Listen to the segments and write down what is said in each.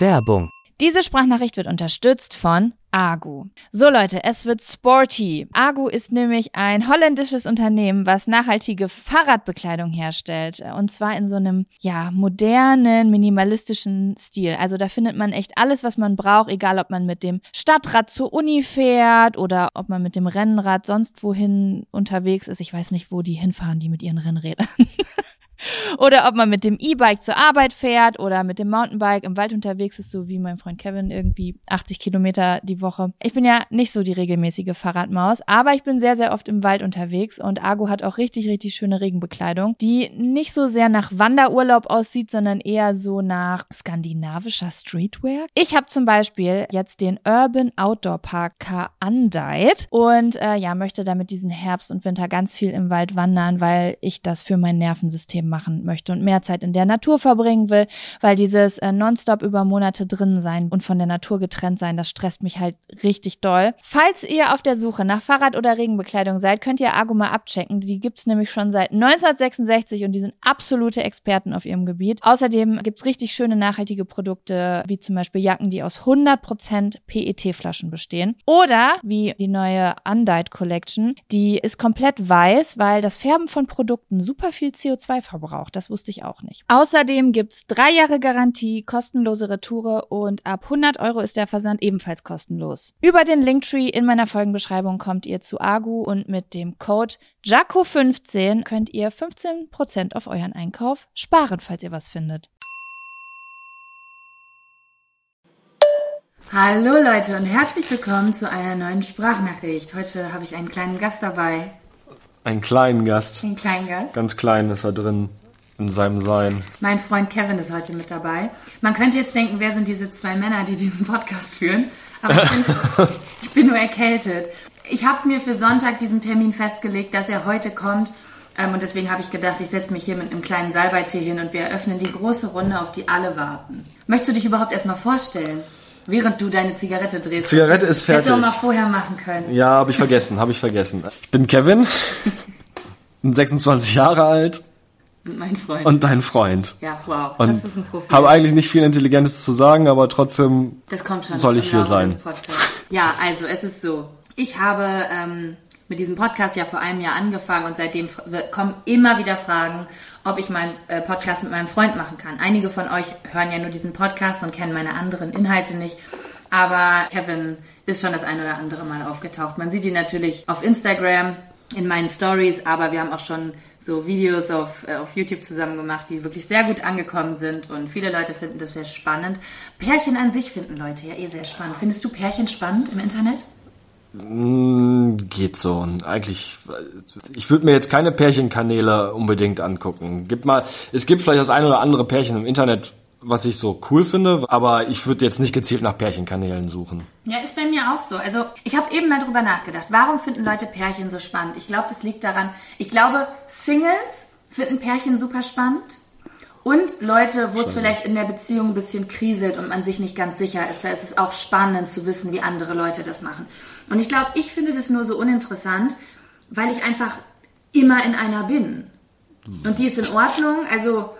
Werbung. Diese Sprachnachricht wird unterstützt von Agu. So Leute, es wird sporty. Agu ist nämlich ein holländisches Unternehmen, was nachhaltige Fahrradbekleidung herstellt. Und zwar in so einem, ja, modernen, minimalistischen Stil. Also da findet man echt alles, was man braucht, egal ob man mit dem Stadtrad zur Uni fährt oder ob man mit dem Rennrad sonst wohin unterwegs ist. Ich weiß nicht, wo die hinfahren, die mit ihren Rennrädern. Oder ob man mit dem E-Bike zur Arbeit fährt oder mit dem Mountainbike im Wald unterwegs ist, so wie mein Freund Kevin, irgendwie 80 Kilometer die Woche. Ich bin ja nicht so die regelmäßige Fahrradmaus, aber ich bin sehr, sehr oft im Wald unterwegs und Argo hat auch richtig, richtig schöne Regenbekleidung, die nicht so sehr nach Wanderurlaub aussieht, sondern eher so nach skandinavischer Streetwear. Ich habe zum Beispiel jetzt den Urban Outdoor Park Undite und äh, ja, möchte damit diesen Herbst und Winter ganz viel im Wald wandern, weil ich das für mein Nervensystem machen möchte und mehr Zeit in der Natur verbringen will, weil dieses äh, nonstop über Monate drin sein und von der Natur getrennt sein, das stresst mich halt richtig doll. Falls ihr auf der Suche nach Fahrrad- oder Regenbekleidung seid, könnt ihr Argo mal abchecken. Die gibt's nämlich schon seit 1966 und die sind absolute Experten auf ihrem Gebiet. Außerdem gibt's richtig schöne nachhaltige Produkte, wie zum Beispiel Jacken, die aus 100% PET-Flaschen bestehen. Oder wie die neue Undyed Collection, die ist komplett weiß, weil das Färben von Produkten super viel CO2 verbraucht verbraucht. Das wusste ich auch nicht. Außerdem gibt's drei Jahre Garantie, kostenlose Retoure und ab 100 Euro ist der Versand ebenfalls kostenlos. Über den Linktree in meiner Folgenbeschreibung kommt ihr zu Agu und mit dem Code JACO15 könnt ihr 15% auf euren Einkauf sparen, falls ihr was findet. Hallo Leute und herzlich willkommen zu einer neuen Sprachnachricht. Heute habe ich einen kleinen Gast dabei. Einen kleinen Gast. Einen kleinen Gast. Ganz klein ist er drin in seinem Sein. Mein Freund Kevin ist heute mit dabei. Man könnte jetzt denken, wer sind diese zwei Männer, die diesen Podcast führen? Aber ich bin, ich bin nur erkältet. Ich habe mir für Sonntag diesen Termin festgelegt, dass er heute kommt. Ähm, und deswegen habe ich gedacht, ich setze mich hier mit einem kleinen Salbeitee hin und wir eröffnen die große Runde, auf die alle warten. Möchtest du dich überhaupt erstmal vorstellen? Während du deine Zigarette drehst. Zigarette ist fertig. Hätte doch mal vorher machen können. Ja, habe ich vergessen, habe ich vergessen. Ich bin Kevin, bin 26 Jahre alt. Und mein Freund. Und dein Freund. Ja, wow, und das ist ein Profil. Habe eigentlich nicht viel Intelligentes zu sagen, aber trotzdem das kommt schon soll ich hier sein. Ja, also es ist so. Ich habe ähm, mit diesem Podcast ja vor einem Jahr angefangen und seitdem kommen immer wieder Fragen, ob ich meinen äh, Podcast mit meinem Freund machen kann. Einige von euch hören ja nur diesen Podcast und kennen meine anderen Inhalte nicht. Aber Kevin ist schon das ein oder andere Mal aufgetaucht. Man sieht ihn natürlich auf Instagram, in meinen Stories, aber wir haben auch schon so Videos auf, äh, auf YouTube zusammen gemacht, die wirklich sehr gut angekommen sind und viele Leute finden das sehr spannend. Pärchen an sich finden Leute ja eh sehr spannend. Findest du Pärchen spannend im Internet? Mm, geht so. Eigentlich, ich würde mir jetzt keine Pärchenkanäle unbedingt angucken. Gibt mal, es gibt vielleicht das ein oder andere Pärchen im Internet, was ich so cool finde, aber ich würde jetzt nicht gezielt nach Pärchenkanälen suchen. Ja, ist bei mir auch so. Also ich habe eben mal drüber nachgedacht, warum finden Leute Pärchen so spannend? Ich glaube, das liegt daran, ich glaube, Singles finden Pärchen super spannend. Und Leute, wo es vielleicht in der Beziehung ein bisschen kriselt und man sich nicht ganz sicher ist, da ist es auch spannend zu wissen, wie andere Leute das machen. Und ich glaube, ich finde das nur so uninteressant, weil ich einfach immer in einer bin. Und die ist in Ordnung. Also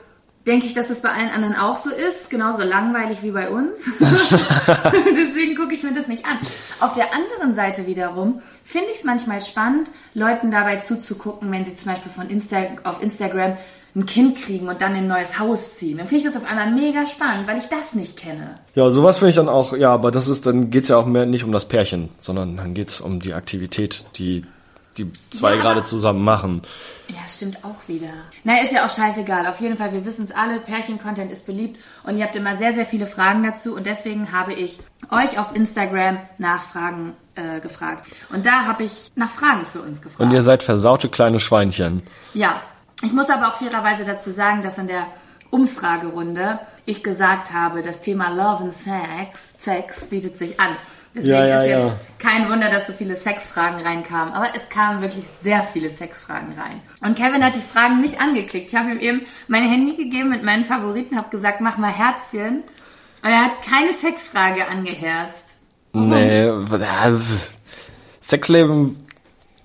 denke ich, dass es bei allen anderen auch so ist, genauso langweilig wie bei uns. Deswegen gucke ich mir das nicht an. Auf der anderen Seite wiederum finde ich es manchmal spannend, Leuten dabei zuzugucken, wenn sie zum Beispiel von Insta auf Instagram ein Kind kriegen und dann in ein neues Haus ziehen. Dann finde ich das auf einmal mega spannend, weil ich das nicht kenne. Ja, sowas finde ich dann auch, ja, aber das ist, dann geht's ja auch mehr nicht um das Pärchen, sondern dann geht's um die Aktivität, die die zwei ja, gerade zusammen machen. Ja, stimmt auch wieder. Na, ist ja auch scheißegal. Auf jeden Fall, wir wissen es alle, Pärchen-Content ist beliebt und ihr habt immer sehr, sehr viele Fragen dazu und deswegen habe ich euch auf Instagram Nachfragen äh, gefragt. Und da habe ich nach Fragen für uns gefragt. Und ihr seid versaute kleine Schweinchen. Ja, ich muss aber auch fairerweise dazu sagen, dass in der Umfragerunde ich gesagt habe, das Thema Love and Sex, Sex bietet sich an. Deswegen ja, ja, ist jetzt ja. kein Wunder, dass so viele Sexfragen reinkamen. Aber es kamen wirklich sehr viele Sexfragen rein. Und Kevin hat die Fragen nicht angeklickt. Ich habe ihm eben mein Handy gegeben mit meinen Favoriten, habe gesagt, mach mal Herzchen. Und er hat keine Sexfrage angeherzt. Warum? Nee, Sexleben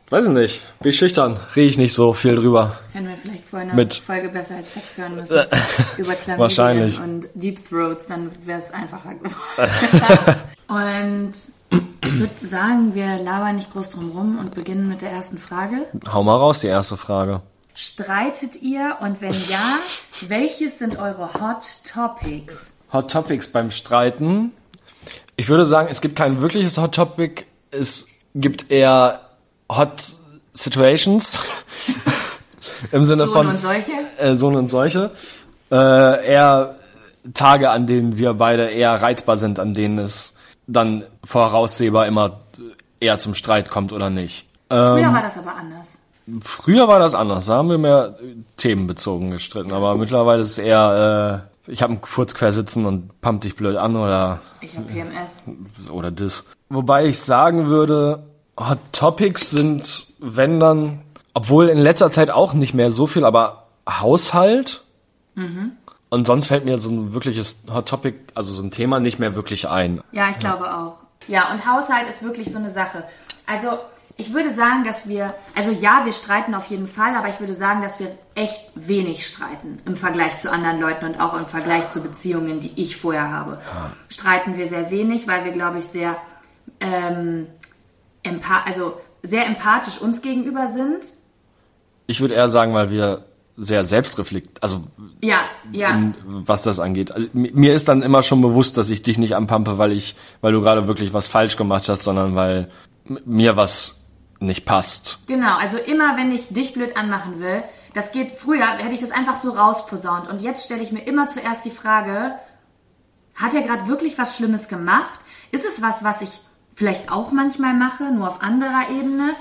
Weiß ich nicht. Bin ich schüchtern. Rede ich nicht so viel drüber. Hätten wir vielleicht vorher eine Mit- Folge besser als Sex hören müssen. über Chlamydien Wahrscheinlich. und Deep Throats, dann wäre es einfacher geworden. und ich würde sagen, wir labern nicht groß drum rum und beginnen mit der ersten Frage. Hau mal raus, die erste Frage. Streitet ihr und wenn ja, welches sind eure Hot Topics? Hot Topics beim Streiten. Ich würde sagen, es gibt kein wirkliches Hot Topic. Es gibt eher Hot Situations. Im Sinne So von und solche? äh, so und solche. Äh, eher Tage, an denen wir beide eher reizbar sind, an denen es dann voraussehbar immer eher zum Streit kommt oder nicht. Früher Ähm. war das aber anders. Früher war das anders, da haben wir mehr themenbezogen gestritten, aber mittlerweile ist es eher, äh, ich habe einen Furz quer sitzen und pump dich blöd an oder Ich habe PMS. oder das. Wobei ich sagen würde, Hot Topics sind, wenn dann, obwohl in letzter Zeit auch nicht mehr so viel, aber Haushalt. Und sonst fällt mir so ein wirkliches Hot Topic, also so ein Thema nicht mehr wirklich ein. Ja, ich glaube auch. Ja, und Haushalt ist wirklich so eine Sache. Also, ich würde sagen, dass wir, also ja, wir streiten auf jeden Fall, aber ich würde sagen, dass wir echt wenig streiten im Vergleich zu anderen Leuten und auch im Vergleich zu Beziehungen, die ich vorher habe. Streiten wir sehr wenig, weil wir, glaube ich, sehr, ähm, also sehr empathisch uns gegenüber sind. Ich würde eher sagen, weil wir sehr selbstreflekt, also Ja, ja. in, was das angeht. Also, mi- mir ist dann immer schon bewusst, dass ich dich nicht anpampe, weil ich, weil du gerade wirklich was falsch gemacht hast, sondern weil mir was nicht passt. Genau, also immer wenn ich dich blöd anmachen will, das geht früher, hätte ich das einfach so rausposaunt. Und jetzt stelle ich mir immer zuerst die Frage, hat er gerade wirklich was Schlimmes gemacht? Ist es was, was ich vielleicht auch manchmal mache, nur auf anderer Ebene?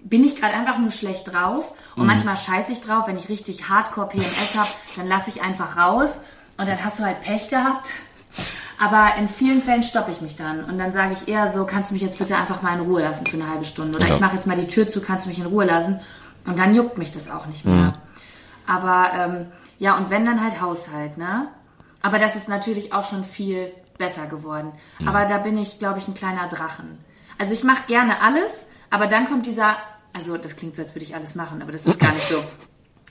Bin ich gerade einfach nur schlecht drauf? Und manchmal scheiße ich drauf, wenn ich richtig Hardcore PMS habe, dann lasse ich einfach raus und dann hast du halt Pech gehabt. Aber in vielen Fällen stoppe ich mich dann und dann sage ich eher so, kannst du mich jetzt bitte einfach mal in Ruhe lassen für eine halbe Stunde oder Ja. ich mache jetzt mal die Tür zu, kannst du mich in Ruhe lassen und dann juckt mich das auch nicht mehr. Aber ähm, ja, und wenn dann halt Haushalt, ne? Aber das ist natürlich auch schon viel besser geworden. Aber da bin ich, glaube ich, ein kleiner Drachen. Also ich mache gerne alles, aber dann kommt dieser, also das klingt so, als würde ich alles machen, aber das ist gar nicht so.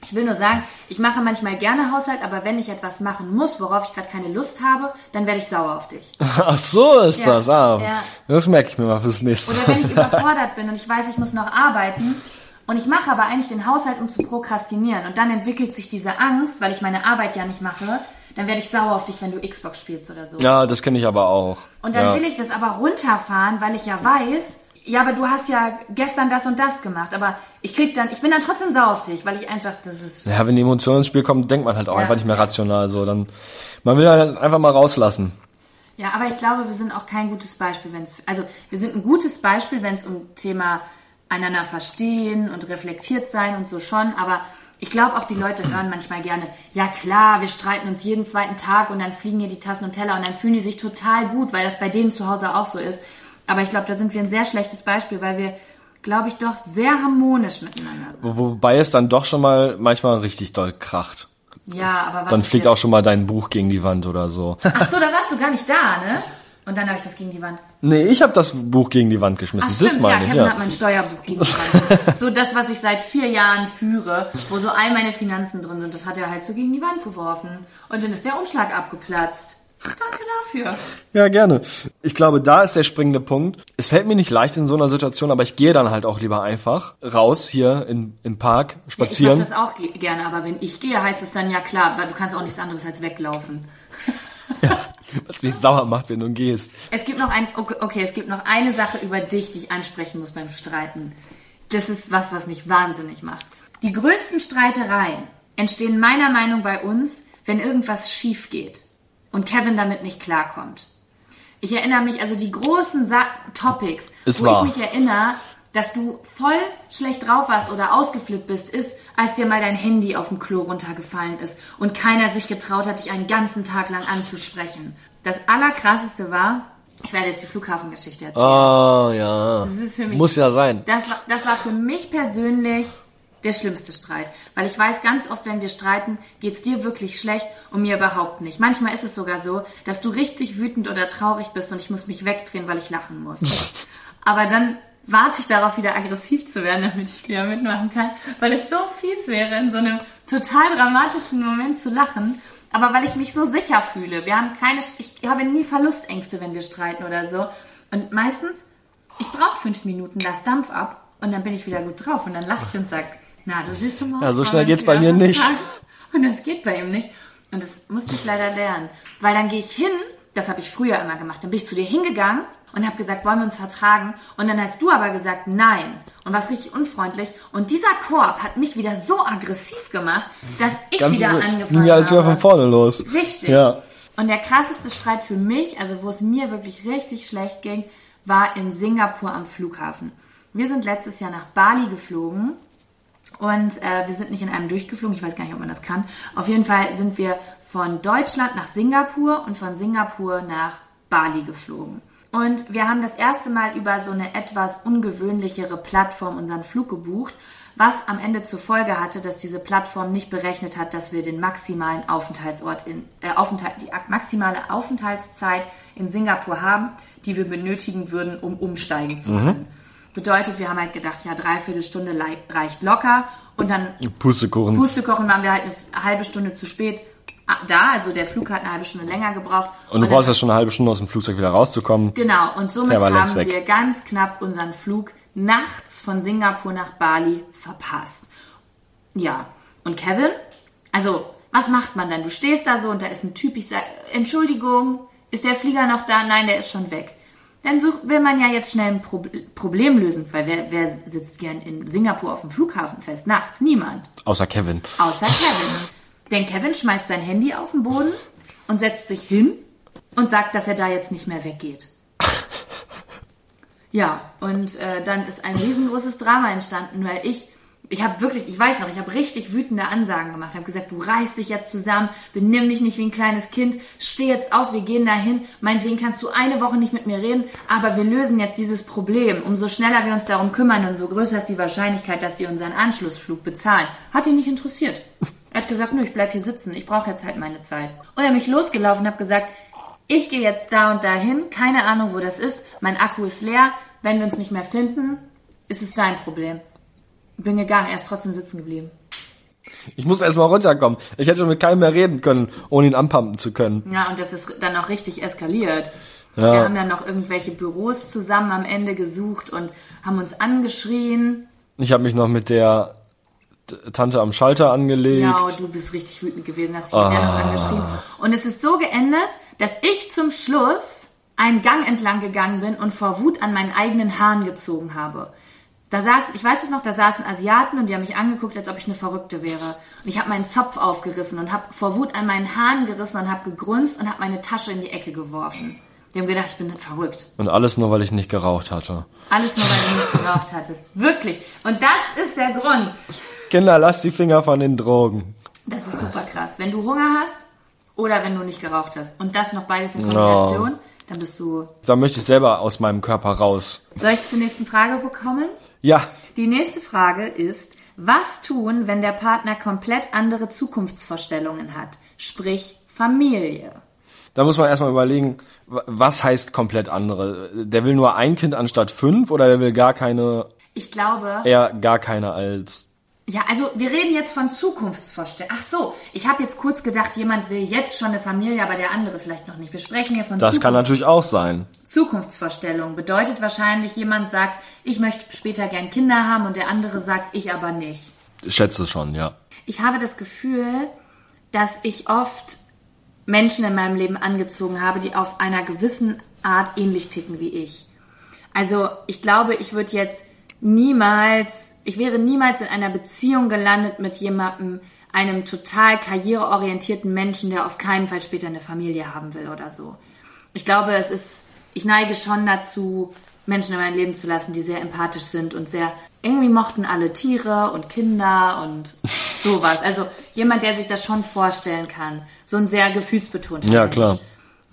Ich will nur sagen, ich mache manchmal gerne Haushalt, aber wenn ich etwas machen muss, worauf ich gerade keine Lust habe, dann werde ich sauer auf dich. Ach so ist Ja, das. Ah, ja. Das merke ich mir mal fürs nächste Oder Mal. wenn ich überfordert bin und ich weiß, ich muss noch arbeiten und ich mache aber eigentlich den Haushalt, um zu prokrastinieren und dann entwickelt sich diese Angst, weil ich meine Arbeit ja nicht mache, dann werde ich sauer auf dich, wenn du Xbox spielst oder so. Ja, das kenne ich aber auch. Und dann ja. will ich das aber runterfahren, weil ich ja weiß, ja, aber du hast ja gestern das und das gemacht, aber ich krieg dann, ich bin dann trotzdem sauer auf dich, weil ich einfach, das ist, Ja, wenn die Emotionen ins Spiel kommen, denkt man halt auch Ja. einfach nicht mehr rational so. Dann, man will halt einfach mal rauslassen. Ja, aber ich glaube, wir sind auch kein gutes Beispiel, wenn es, also wir sind ein gutes Beispiel, wenn es um Thema einander verstehen und reflektiert sein und so schon, aber ich glaube auch die Leute hören manchmal gerne, ja klar, wir streiten uns jeden zweiten Tag und dann fliegen hier die Tassen und Teller und dann fühlen die sich total gut, weil das bei denen zu Hause auch so ist. Aber ich glaube, da sind wir ein sehr schlechtes Beispiel, weil wir, glaube ich, doch sehr harmonisch miteinander sind. Wo- Wobei es dann doch schon mal manchmal richtig doll kracht. Ja, aber was Dann fliegt jetzt- auch schon mal dein Buch gegen die Wand oder so. Ach so, da warst du gar nicht da, ne? Und dann habe ich das gegen die Wand. nee, ich habe das Buch gegen die Wand geschmissen. Ach, das stimmt, ja, meine ich, Kevin ja. hat mein Steuerbuch gegen die Wand. so das, was ich seit vier Jahren führe, wo so all meine Finanzen drin sind, das hat er halt so gegen die Wand geworfen. Und dann ist der Umschlag abgeplatzt. Danke dafür. Ja, gerne. Ich glaube, da ist der springende Punkt. Es fällt mir nicht leicht in so einer Situation, aber ich gehe dann halt auch lieber einfach raus hier in, im Park, Ja, spazieren. ich mache das auch ge- gerne, aber wenn ich gehe, heißt es dann ja klar, weil du kannst auch nichts anderes als weglaufen. was mich sauer macht, wenn du gehst. Es gibt noch ein, okay, es gibt noch eine Sache über dich, die ich ansprechen muss beim Streiten. Das ist was, was mich wahnsinnig macht. Die größten Streitereien entstehen meiner Meinung bei uns, wenn irgendwas schief geht und Kevin damit nicht klarkommt. Ich erinnere mich, also die großen Sa Topics, Ist wo wahr. ich mich erinnere, dass du voll schlecht drauf warst oder ausgeflippt bist, ist, als dir mal dein Handy auf dem Klo runtergefallen ist und keiner sich getraut hat, dich einen ganzen Tag lang anzusprechen. Das Allerkrasseste war, ich werde jetzt die Flughafengeschichte erzählen. Oh, ja. Das ist für mich, Muss ja sein. Das war, das war für mich persönlich der schlimmste Streit. Weil ich weiß, ganz oft, wenn wir streiten, geht's dir wirklich schlecht und mir überhaupt nicht. Manchmal ist es sogar so, dass du richtig wütend oder traurig bist und ich muss mich wegdrehen, weil ich lachen muss. Aber dann warte ich darauf, wieder aggressiv zu werden, damit ich wieder mitmachen kann, weil es so fies wäre, in so einem total dramatischen Moment zu lachen. Aber weil ich mich so sicher fühle. Wir haben keine, ich habe nie Verlustängste, wenn wir streiten oder so. Und meistens, ich brauche fünf Minuten, lass Dampf ab und dann bin ich wieder gut drauf und dann lache ich und sag, na, du siehst du mal. Ja, so schnell geht's bei mir nicht. Und das geht bei ihm nicht. Und das musste ich leider lernen. Weil dann gehe ich hin, das habe ich früher immer gemacht, dann bin ich zu dir hingegangen und habe gesagt, wollen wir uns vertragen? Und dann hast du aber gesagt, nein. Und warst richtig unfreundlich. Und dieser Korb hat mich wieder so aggressiv gemacht, dass ich Ganz wieder so, angefangen Ja, alles wieder habe. von vorne los. Richtig. Ja. Und der krasseste Streit für mich, also wo es mir wirklich richtig schlecht ging, war in Singapur am Flughafen. Wir sind letztes Jahr nach Bali geflogen und äh, wir sind nicht in einem durchgeflogen, ich weiß gar nicht, ob man das kann. Auf jeden Fall sind wir von Deutschland nach Singapur und von Singapur nach Bali geflogen. Und wir haben das erste Mal über so eine etwas ungewöhnlichere Plattform unseren Flug gebucht, was am Ende zur Folge hatte, dass diese Plattform nicht berechnet hat, dass wir den maximalen Aufenthaltsort in äh, Aufenthalt, die maximale Aufenthaltszeit in Singapur haben, die wir benötigen würden, um umsteigen zu können. Bedeutet, wir haben halt gedacht, ja, dreiviertel Stunde reicht locker und dann Pustekuchen. Pustekuchen waren wir halt eine halbe Stunde zu spät da, also der Flug hat eine halbe Stunde länger gebraucht. Und du dann- brauchst ja schon eine halbe Stunde aus dem Flugzeug wieder rauszukommen. Genau, und somit haben wir ganz knapp unseren Flug nachts von Singapur nach Bali verpasst. Ja, und Kevin? Also, was macht man dann? Du stehst da so und da ist ein Typ, ich sag, Entschuldigung, ist der Flieger noch da? Nein, der ist schon weg. Dann such, will man ja jetzt schnell ein Pro Problem lösen, weil wer, wer sitzt gern in Singapur auf dem Flughafen fest? Nachts? Niemand. Außer Kevin. Außer Kevin. Denn Kevin schmeißt sein Handy auf den Boden und setzt sich hin und sagt, dass er da jetzt nicht mehr weggeht. Ja, und äh, dann ist ein riesengroßes Drama entstanden, weil ich, ich habe wirklich, ich weiß noch, ich habe richtig wütende Ansagen gemacht, habe gesagt, du reißt dich jetzt zusammen, benimm dich nicht wie ein kleines Kind, steh jetzt auf, wir gehen dahin, meinetwegen kannst du eine Woche nicht mit mir reden, aber wir lösen jetzt dieses Problem. Umso schneller wir uns darum kümmern, umso größer ist die Wahrscheinlichkeit, dass die unseren Anschlussflug bezahlen. Hat ihn nicht interessiert. Er hat gesagt, nö, ich bleib hier sitzen, ich brauche jetzt halt meine Zeit. Und er mich losgelaufen und habe gesagt, ich gehe jetzt da und dahin, keine Ahnung, wo das ist, mein Akku ist leer, wenn wir uns nicht mehr finden, ist es dein Problem. Bin gegangen, er ist trotzdem sitzen geblieben. Ich muss erst mal runterkommen. Ich hätte mit keinem mehr reden können, ohne ihn anpumpen zu können. Ja, und das ist dann auch richtig eskaliert. Ja. Wir haben dann noch irgendwelche Büros zusammen am Ende gesucht und haben uns angeschrien. Ich habe mich noch mit der Tante am Schalter angelegt. Ja, und du bist richtig wütend gewesen, hast dich mit der noch angeschrien. Und es ist so geendet, dass ich zum Schluss einen Gang entlang gegangen bin und vor Wut an meinen eigenen Haaren gezogen habe. Da saß, ich weiß es noch, da saßen Asiaten und die haben mich angeguckt, als ob ich eine Verrückte wäre. Und ich habe meinen Zopf aufgerissen und habe vor Wut an meinen Haaren gerissen und habe gegrunzt und habe meine Tasche in die Ecke geworfen. Die haben gedacht, ich bin verrückt. Und alles nur, weil ich nicht geraucht hatte. Alles nur, weil du nicht geraucht hattest. Wirklich. Und das ist der Grund. Kinder, lasst die Finger von den Drogen. Das ist super krass. Wenn du Hunger hast oder wenn du nicht geraucht hast und das noch beides in Kombination, dann bist du. Da möchte ich selber aus meinem Körper raus. Soll ich zur nächsten Frage bekommen? Ja, Die nächste Frage ist, was tun, wenn der Partner komplett andere Zukunftsvorstellungen hat? Sprich Familie. da muss man erstmal überlegen, wa- was heißt komplett andere? Der will nur ein Kind anstatt fünf oder der will gar keine, Ich glaube, eher gar keine als. Ja, also wir reden jetzt von Zukunftsvorstellungen. Ach so, ich habe jetzt kurz gedacht, jemand will jetzt schon eine Familie, aber der andere vielleicht noch nicht. Wir sprechen hier von Das kann natürlich auch sein. Zukunftsvorstellung bedeutet wahrscheinlich, jemand sagt, ich möchte später gern Kinder haben und der andere sagt, ich aber nicht. Ich schätze schon, ja. Ich habe das Gefühl, dass ich oft Menschen in meinem Leben angezogen habe, die auf einer gewissen Art ähnlich ticken wie ich. Also ich glaube, ich würde jetzt niemals, ich wäre niemals in einer Beziehung gelandet mit jemandem, einem total karriereorientierten Menschen, der auf keinen Fall später eine Familie haben will oder so. Ich glaube, es ist, ich neige schon dazu, Menschen in mein Leben zu lassen, die sehr empathisch sind und sehr, irgendwie mochten alle Tiere und Kinder und sowas. Also jemand, der sich das schon vorstellen kann. So ein sehr gefühlsbetonter Ja, Mensch. klar.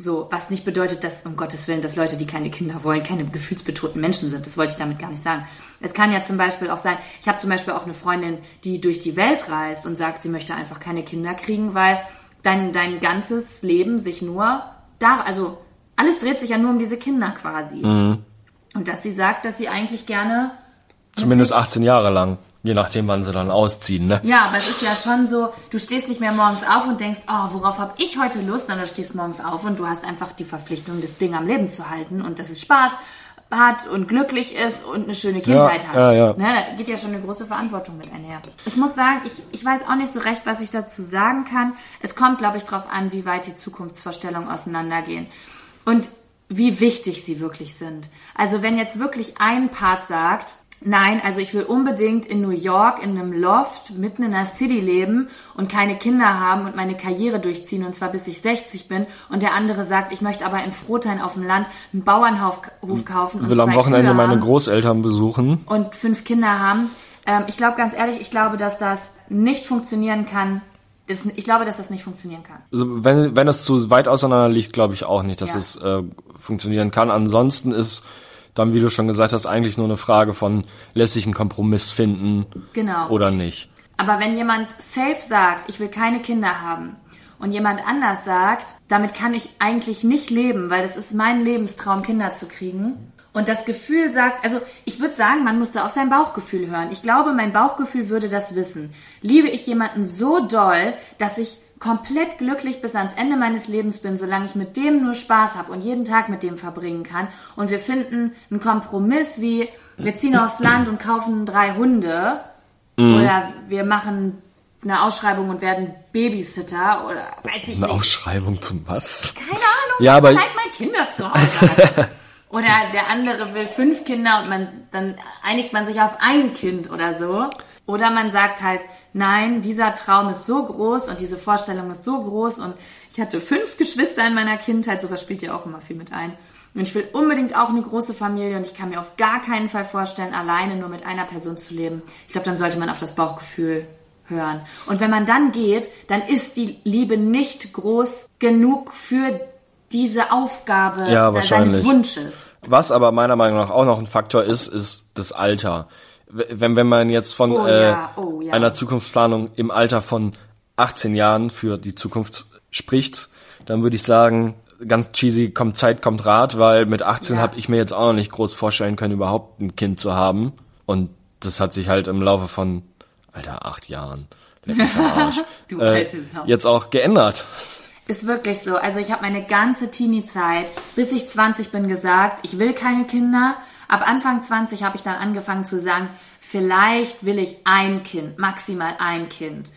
So, was nicht bedeutet, dass, um Gottes Willen, dass Leute, die keine Kinder wollen, keine gefühlsbetonten Menschen sind. Das wollte ich damit gar nicht sagen. Es kann ja zum Beispiel auch sein, ich habe zum Beispiel auch eine Freundin, die durch die Welt reist und sagt, sie möchte einfach keine Kinder kriegen, weil dein, dein ganzes Leben sich nur da, also alles dreht sich ja nur um diese Kinder quasi. Und dass sie sagt, dass sie eigentlich gerne Zumindest 18 Jahre lang. Je nachdem, wann sie dann ausziehen, ne? Ja, aber es ist ja schon so, du stehst nicht mehr morgens auf und denkst, oh, worauf habe ich heute Lust, sondern du stehst morgens auf und du hast einfach die Verpflichtung, das Ding am Leben zu halten und dass es Spaß hat und glücklich ist und eine schöne Kindheit Ja, hat. ja, ja. Ne, da geht ja schon eine große Verantwortung mit einher. Ich muss sagen, ich, ich weiß auch nicht so recht, was ich dazu sagen kann. Es kommt, glaube ich, darauf an, wie weit die Zukunftsvorstellungen auseinandergehen und wie wichtig sie wirklich sind. Also wenn jetzt wirklich ein Part sagt, Nein, also ich will unbedingt in New York in einem Loft mitten in der City leben und keine Kinder haben und meine Karriere durchziehen und zwar bis ich 60 bin. Und der andere sagt, ich möchte aber in Frohtein auf dem Land einen Bauernhof Hof kaufen und Will am Wochenende meine Großeltern besuchen. und fünf Kinder haben. Ähm, ich glaube ganz ehrlich, ich glaube, dass das nicht funktionieren kann. Ich glaube, dass das nicht funktionieren kann. Also wenn, wenn es zu weit auseinander liegt, glaube ich auch nicht, dass Ja. es äh, funktionieren kann. Ansonsten ist dann, wie du schon gesagt hast, eigentlich nur eine Frage von, lässt sich ein Kompromiss finden Genau. oder nicht. Aber wenn jemand safe sagt, ich will keine Kinder haben und jemand anders sagt, damit kann ich eigentlich nicht leben, weil das ist mein Lebenstraum, Kinder zu kriegen. Und das Gefühl sagt, also ich würde sagen, man muss da auf sein Bauchgefühl hören. Ich glaube, mein Bauchgefühl würde das wissen. Liebe ich jemanden so doll, dass ich komplett glücklich bis ans Ende meines Lebens bin, solange ich mit dem nur Spaß habe und jeden Tag mit dem verbringen kann. Und wir finden einen Kompromiss wie, wir ziehen aufs Land und kaufen drei Hunde. Oder wir machen eine Ausschreibung und werden Babysitter oder weiß ich Eine nicht. Ausschreibung zum was? Keine Ahnung, Ja, aber- bleib mal Kinder zu Hause. oder der andere will fünf Kinder und man, dann einigt man sich auf ein Kind oder so. Oder man sagt halt, nein, dieser Traum ist so groß und diese Vorstellung ist so groß und ich hatte fünf Geschwister in meiner Kindheit, sowas spielt ja auch immer viel mit ein. Und ich will unbedingt auch eine große Familie und ich kann mir auf gar keinen Fall vorstellen, alleine nur mit einer Person zu leben. Ich glaube, dann sollte man auf das Bauchgefühl hören. Und wenn man dann geht, dann ist die Liebe nicht groß genug für diese Aufgabe Ja, seines wahrscheinlich. Wunsches. Was aber meiner Meinung nach auch noch ein Faktor ist, ist das Alter. Wenn, wenn man jetzt von Oh äh, ja, oh ja. einer Zukunftsplanung im Alter von 18 Jahren für die Zukunft spricht, dann würde ich sagen, ganz cheesy, kommt Zeit, kommt Rat, weil mit 18 Ja. habe ich mir jetzt auch noch nicht groß vorstellen können, überhaupt ein Kind zu haben. Und das hat sich halt im Laufe von, Alter, acht Jahren, Arsch, Du äh, jetzt auch geändert. Ist wirklich so. Also ich habe meine ganze Teenie-Zeit, bis ich 20 bin, gesagt, ich will keine Kinder. Ab Anfang 20 habe ich dann angefangen zu sagen, vielleicht will ich ein Kind, maximal ein Kind.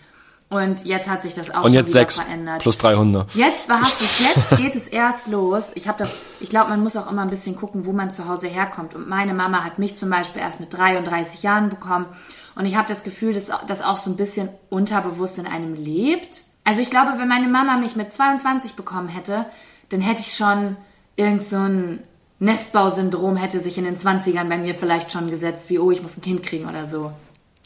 Und jetzt hat sich das auch Und schon jetzt wieder sechs verändert. plus drei Hunde. Jetzt wahrhaftig, jetzt geht es erst los. Ich habe das, ich glaube, man muss auch immer ein bisschen gucken, wo man zu Hause herkommt. Und meine Mama hat mich zum Beispiel erst mit 33 Jahren bekommen. Und ich habe das Gefühl, dass das auch so ein bisschen unterbewusst in einem lebt. Also ich glaube, wenn meine Mama mich mit 22 bekommen hätte, dann hätte ich schon irgend so ein Nestbausyndrom hätte sich in den 20ern bei mir vielleicht schon gesetzt, wie, oh, ich muss ein Kind kriegen oder so.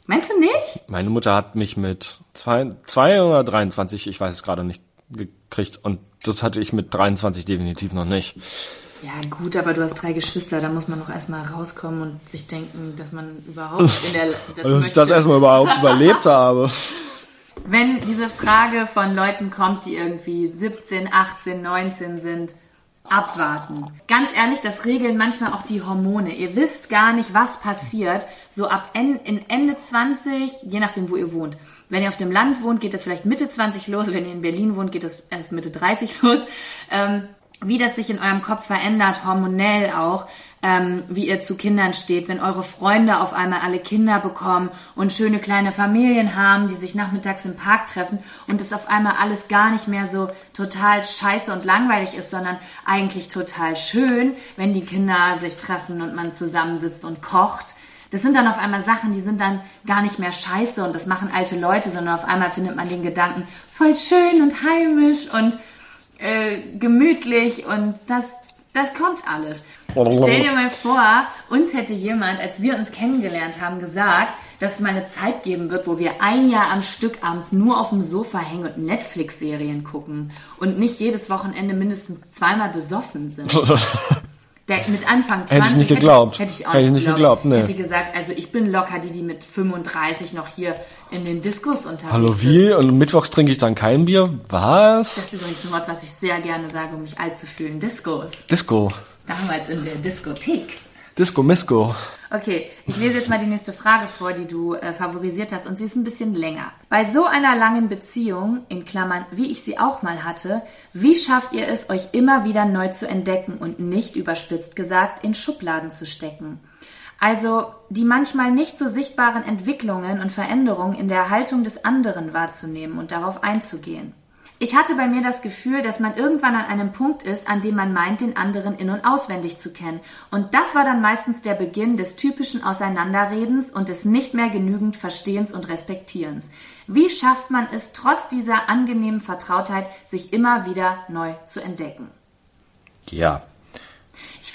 Meinst du nicht? Meine Mutter hat mich mit zwei, zwei oder 23, ich weiß es gerade nicht, gekriegt. Und das hatte ich mit 23 definitiv noch nicht. Ja, gut, aber du hast drei Geschwister, da muss man noch erstmal rauskommen und sich denken, dass man überhaupt in der. Das Dass ich das erstmal überhaupt überlebt habe. Wenn diese Frage von Leuten kommt, die irgendwie 17, 18, 19 sind, abwarten. Ganz ehrlich, das regeln manchmal auch die Hormone. Ihr wisst gar nicht, was passiert. So ab en, in Ende 20, je nachdem, wo ihr wohnt. Wenn ihr auf dem Land wohnt, geht das vielleicht Mitte 20 los. Wenn ihr in Berlin wohnt, geht das erst Mitte 30 los. Ähm, wie das sich in eurem Kopf verändert, hormonell auch, ähm, wie ihr zu Kindern steht, wenn eure Freunde auf einmal alle Kinder bekommen und schöne kleine Familien haben, die sich nachmittags im Park treffen und es auf einmal alles gar nicht mehr so total scheiße und langweilig ist, sondern eigentlich total schön, wenn die Kinder sich treffen und man zusammensitzt und kocht. Das sind dann auf einmal Sachen, die sind dann gar nicht mehr scheiße und das machen alte Leute, sondern auf einmal findet man den Gedanken voll schön und heimisch und äh, gemütlich und das, das kommt alles. Stell dir mal vor, uns hätte jemand, als wir uns kennengelernt haben, gesagt, dass es mal eine Zeit geben wird, wo wir ein Jahr am Stück abends nur auf dem Sofa hängen und Netflix-Serien gucken und nicht jedes Wochenende mindestens zweimal besoffen sind. Der, mit Anfang 20 Hätte ich nicht geglaubt. Hätte, ich auch Hätte ich nicht nicht geglaubt. geglaubt, nee. Hätte gesagt, also ich bin locker die, die mit 35 noch hier in den Diskos unterwegs Hallo, wie? Und mittwochs trinke ich dann kein Bier? Das Was? ist übrigens ein Wort, was ich sehr gerne sage, um mich alt zu fühlen. Diskos. Disco. Damals in der Diskothek. Disco Misco. Okay, ich lese jetzt mal die nächste Frage vor, die du äh, favorisiert hast und sie ist ein bisschen länger. Bei so einer langen Beziehung, in Klammern, wie ich sie auch mal hatte, wie schafft ihr es, euch immer wieder neu zu entdecken und nicht überspitzt gesagt in Schubladen zu stecken? Also die manchmal nicht so sichtbaren Entwicklungen und Veränderungen in der Haltung des anderen wahrzunehmen und darauf einzugehen. Ich hatte bei mir das Gefühl, dass man irgendwann an einem Punkt ist, an dem man meint, den anderen in und auswendig zu kennen. Und das war dann meistens der Beginn des typischen Auseinanderredens und des nicht mehr genügend Verstehens und Respektierens. Wie schafft man es, trotz dieser angenehmen Vertrautheit, sich immer wieder neu zu entdecken? Ja.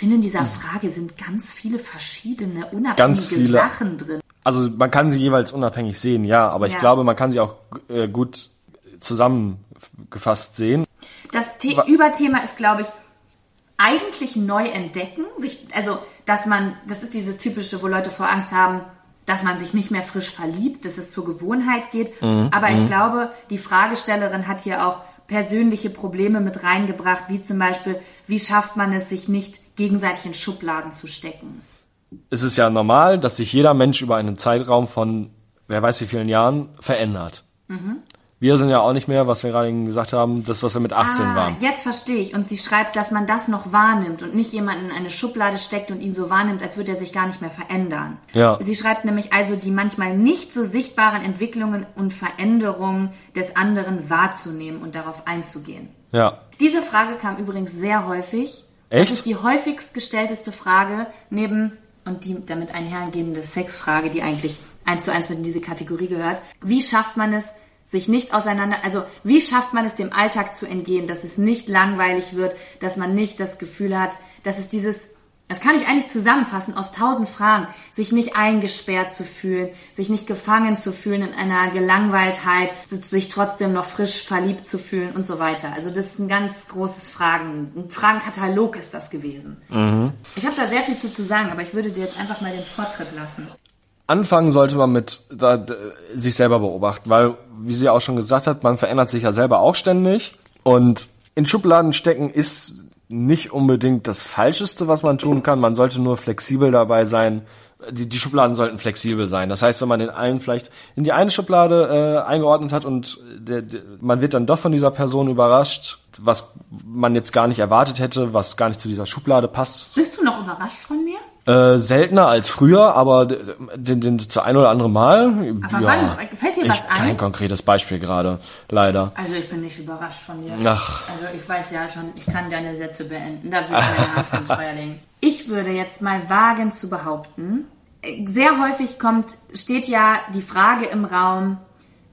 Ich finde, in dieser Frage sind ganz viele verschiedene, unabhängige viele. Sachen drin. Also man kann sie jeweils unabhängig sehen, ja, aber ich Ja. glaube, man kann sie auch äh, gut zusammengefasst sehen. Das The Überthema ist, glaube ich, eigentlich neu entdecken. Sich, also, dass man, das ist dieses typische, wo Leute vor Angst haben, dass man sich nicht mehr frisch verliebt, dass es zur Gewohnheit geht. Aber ich glaube, die Fragestellerin hat hier auch persönliche Probleme mit reingebracht, wie zum Beispiel, wie schafft man es, sich nicht gegenseitig in Schubladen zu stecken. Es ist ja normal, dass sich jeder Mensch über einen Zeitraum von wer weiß wie vielen Jahren verändert. Wir sind ja auch nicht mehr, was wir gerade eben gesagt haben, das, was wir mit 18 ah, waren. Jetzt verstehe ich. Und sie schreibt, dass man das noch wahrnimmt und nicht jemanden in eine Schublade steckt und ihn so wahrnimmt, als würde er sich gar nicht mehr verändern. Ja. Sie schreibt nämlich also, die manchmal nicht so sichtbaren Entwicklungen und Veränderungen des anderen wahrzunehmen und darauf einzugehen. Ja. Diese Frage kam übrigens sehr häufig. Echt? Das ist die häufigst gestellteste Frage neben und die damit einhergehende Sexfrage, die eigentlich eins zu eins mit in diese Kategorie gehört. Wie schafft man es, sich nicht auseinander, also wie schafft man es dem Alltag zu entgehen, dass es nicht langweilig wird, dass man nicht das Gefühl hat, dass es dieses das kann ich eigentlich zusammenfassen aus tausend Fragen. Sich nicht eingesperrt zu fühlen, sich nicht gefangen zu fühlen in einer Gelangweiltheit, sich trotzdem noch frisch verliebt zu fühlen und so weiter. Also das ist ein ganz großes Fragen, ein Fragenkatalog ist das gewesen. Ich habe da sehr viel zu, zu sagen, aber ich würde dir jetzt einfach mal den Vortritt lassen. Anfangen sollte man mit da, sich selber beobachten, weil, wie sie auch schon gesagt hat, man verändert sich ja selber auch ständig und in Schubladen stecken ist nicht unbedingt das Falscheste, was man tun kann. Man sollte nur flexibel dabei sein. Die, die Schubladen sollten flexibel sein. Das heißt, wenn man den einen vielleicht in die eine Schublade äh, eingeordnet hat und der, der, man wird dann doch von dieser Person überrascht, was man jetzt gar nicht erwartet hätte, was gar nicht zu dieser Schublade passt, Bist du noch überrascht von mir? Äh, seltener als früher, aber den, den, zu ein oder andere Mal. Aber wann? Fällt dir was ich, ein? Kein konkretes Beispiel gerade, leider. Also ich bin nicht überrascht von dir. Ach. Also ich weiß ja schon, ich kann deine Sätze beenden. Da würde ich meine Hand ins Feuer legen. Ich würde jetzt mal wagen zu behaupten, sehr häufig kommt, steht ja die Frage im Raum,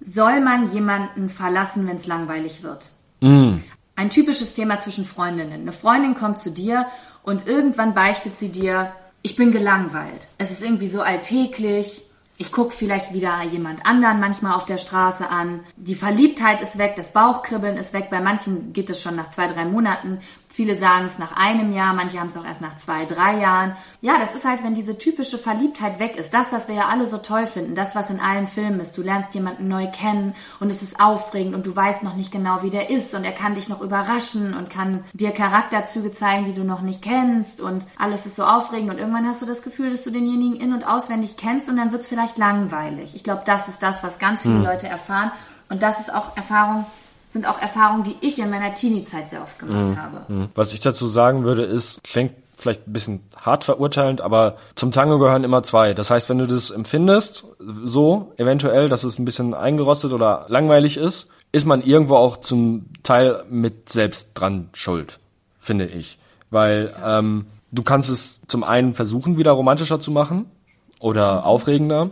soll man jemanden verlassen, wenn es langweilig wird? Ein typisches Thema zwischen Freundinnen. Eine Freundin kommt zu dir und irgendwann beichtet sie dir, ich bin gelangweilt. Es ist irgendwie so alltäglich. Ich gucke vielleicht wieder jemand anderen manchmal auf der Straße an. Die Verliebtheit ist weg, das Bauchkribbeln ist weg. Bei manchen geht es schon nach zwei, drei Monaten. Viele sagen es nach einem Jahr, manche haben es auch erst nach zwei, drei Jahren. Ja, das ist halt, wenn diese typische Verliebtheit weg ist. Das, was wir ja alle so toll finden, das, was in allen Filmen ist. Du lernst jemanden neu kennen und es ist aufregend und du weißt noch nicht genau, wie der ist und er kann dich noch überraschen und kann dir Charakterzüge zeigen, die du noch nicht kennst und alles ist so aufregend und irgendwann hast du das Gefühl, dass du denjenigen in- und auswendig kennst und dann wird es vielleicht langweilig. Ich glaube, das ist das, was ganz viele Leute erfahren und das ist auch Erfahrung, sind auch Erfahrungen, die ich in meiner Teenie-Zeit sehr oft gemacht habe. Was ich dazu sagen würde, ist, klingt vielleicht ein bisschen hart verurteilend, aber zum Tango gehören immer zwei. Das heißt, wenn du das empfindest, so eventuell, dass es ein bisschen eingerostet oder langweilig ist, ist man irgendwo auch zum Teil mit selbst dran schuld, finde ich. Weil ähm, du kannst es zum einen versuchen, wieder romantischer zu machen oder aufregender.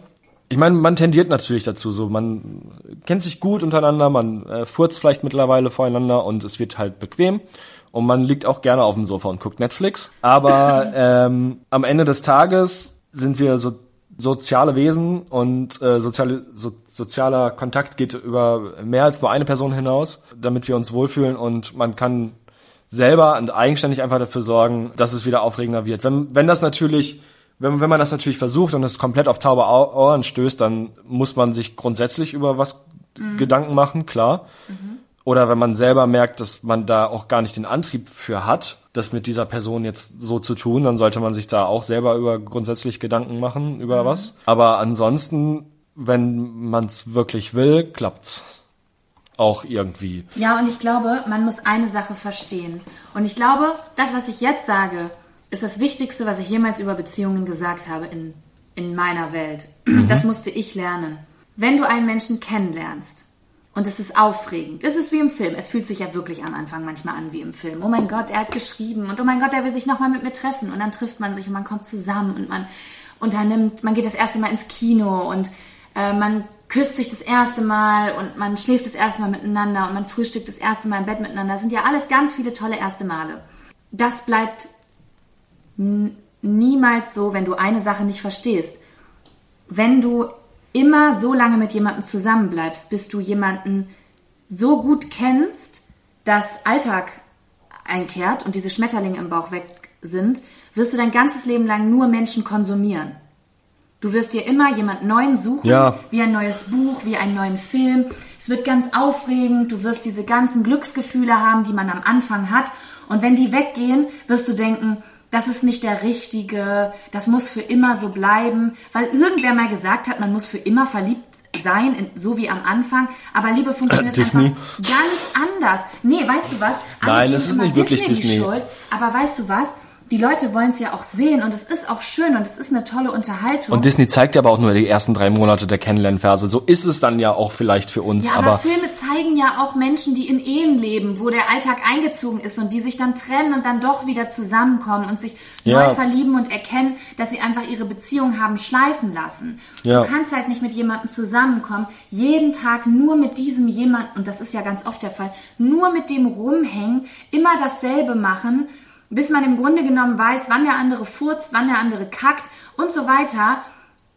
Ich meine, man tendiert natürlich dazu, so man kennt sich gut untereinander, man äh, furzt vielleicht mittlerweile voreinander und es wird halt bequem und man liegt auch gerne auf dem Sofa und guckt Netflix. Aber ähm, am Ende des Tages sind wir so soziale Wesen und äh, soziale, so, sozialer Kontakt geht über mehr als nur eine Person hinaus, damit wir uns wohlfühlen und man kann selber und eigenständig einfach dafür sorgen, dass es wieder aufregender wird. Wenn, wenn das natürlich, wenn, wenn man das natürlich versucht und es komplett auf taube Au- Ohren stößt, dann muss man sich grundsätzlich über was Gedanken machen, klar. oder wenn man selber merkt, dass man da auch gar nicht den Antrieb für hat, das mit dieser Person jetzt so zu tun, dann sollte man sich da auch selber über grundsätzlich Gedanken machen über mhm. was. Aber ansonsten, wenn man es wirklich will, klappt's auch irgendwie. Ja, und ich glaube, man muss eine Sache verstehen. Und ich glaube, das, was ich jetzt sage, ist das Wichtigste, was ich jemals über Beziehungen gesagt habe in, in meiner Welt. Mhm. Das musste ich lernen. Wenn du einen Menschen kennenlernst, und es ist aufregend. Es ist wie im Film. Es fühlt sich ja wirklich am Anfang manchmal an wie im Film. Oh mein Gott, er hat geschrieben und oh mein Gott, er will sich nochmal mit mir treffen. Und dann trifft man sich und man kommt zusammen und man unternimmt, man geht das erste Mal ins Kino und äh, man küsst sich das erste Mal und man schläft das erste Mal miteinander und man frühstückt das erste Mal im Bett miteinander. Das sind ja alles ganz viele tolle erste Male. Das bleibt niemals so, wenn du eine Sache nicht verstehst. Wenn du immer so lange mit jemandem zusammenbleibst, bis du jemanden so gut kennst, dass Alltag einkehrt und diese Schmetterlinge im Bauch weg sind, wirst du dein ganzes Leben lang nur Menschen konsumieren. Du wirst dir immer jemand Neuen suchen, ja. wie ein neues Buch, wie einen neuen Film. Es wird ganz aufregend, du wirst diese ganzen Glücksgefühle haben, die man am Anfang hat. Und wenn die weggehen, wirst du denken, das ist nicht der richtige, das muss für immer so bleiben, weil irgendwer mal gesagt hat, man muss für immer verliebt sein, so wie am Anfang, aber Liebe funktioniert äh, einfach ganz anders. Nee, weißt du was? Nein, es ist nicht wirklich Disney. Disney. Schuld, aber weißt du was? Die Leute wollen es ja auch sehen und es ist auch schön und es ist eine tolle Unterhaltung. Und Disney zeigt ja aber auch nur die ersten drei Monate der Kennenlernphase. So ist es dann ja auch vielleicht für uns. Ja, aber, aber Filme zeigen ja auch Menschen, die in Ehen leben, wo der Alltag eingezogen ist und die sich dann trennen und dann doch wieder zusammenkommen und sich ja. neu verlieben und erkennen, dass sie einfach ihre Beziehung haben schleifen lassen. Ja. Du kannst halt nicht mit jemandem zusammenkommen, jeden Tag nur mit diesem jemanden, und das ist ja ganz oft der Fall, nur mit dem rumhängen, immer dasselbe machen bis man im Grunde genommen weiß, wann der andere furzt, wann der andere kackt und so weiter,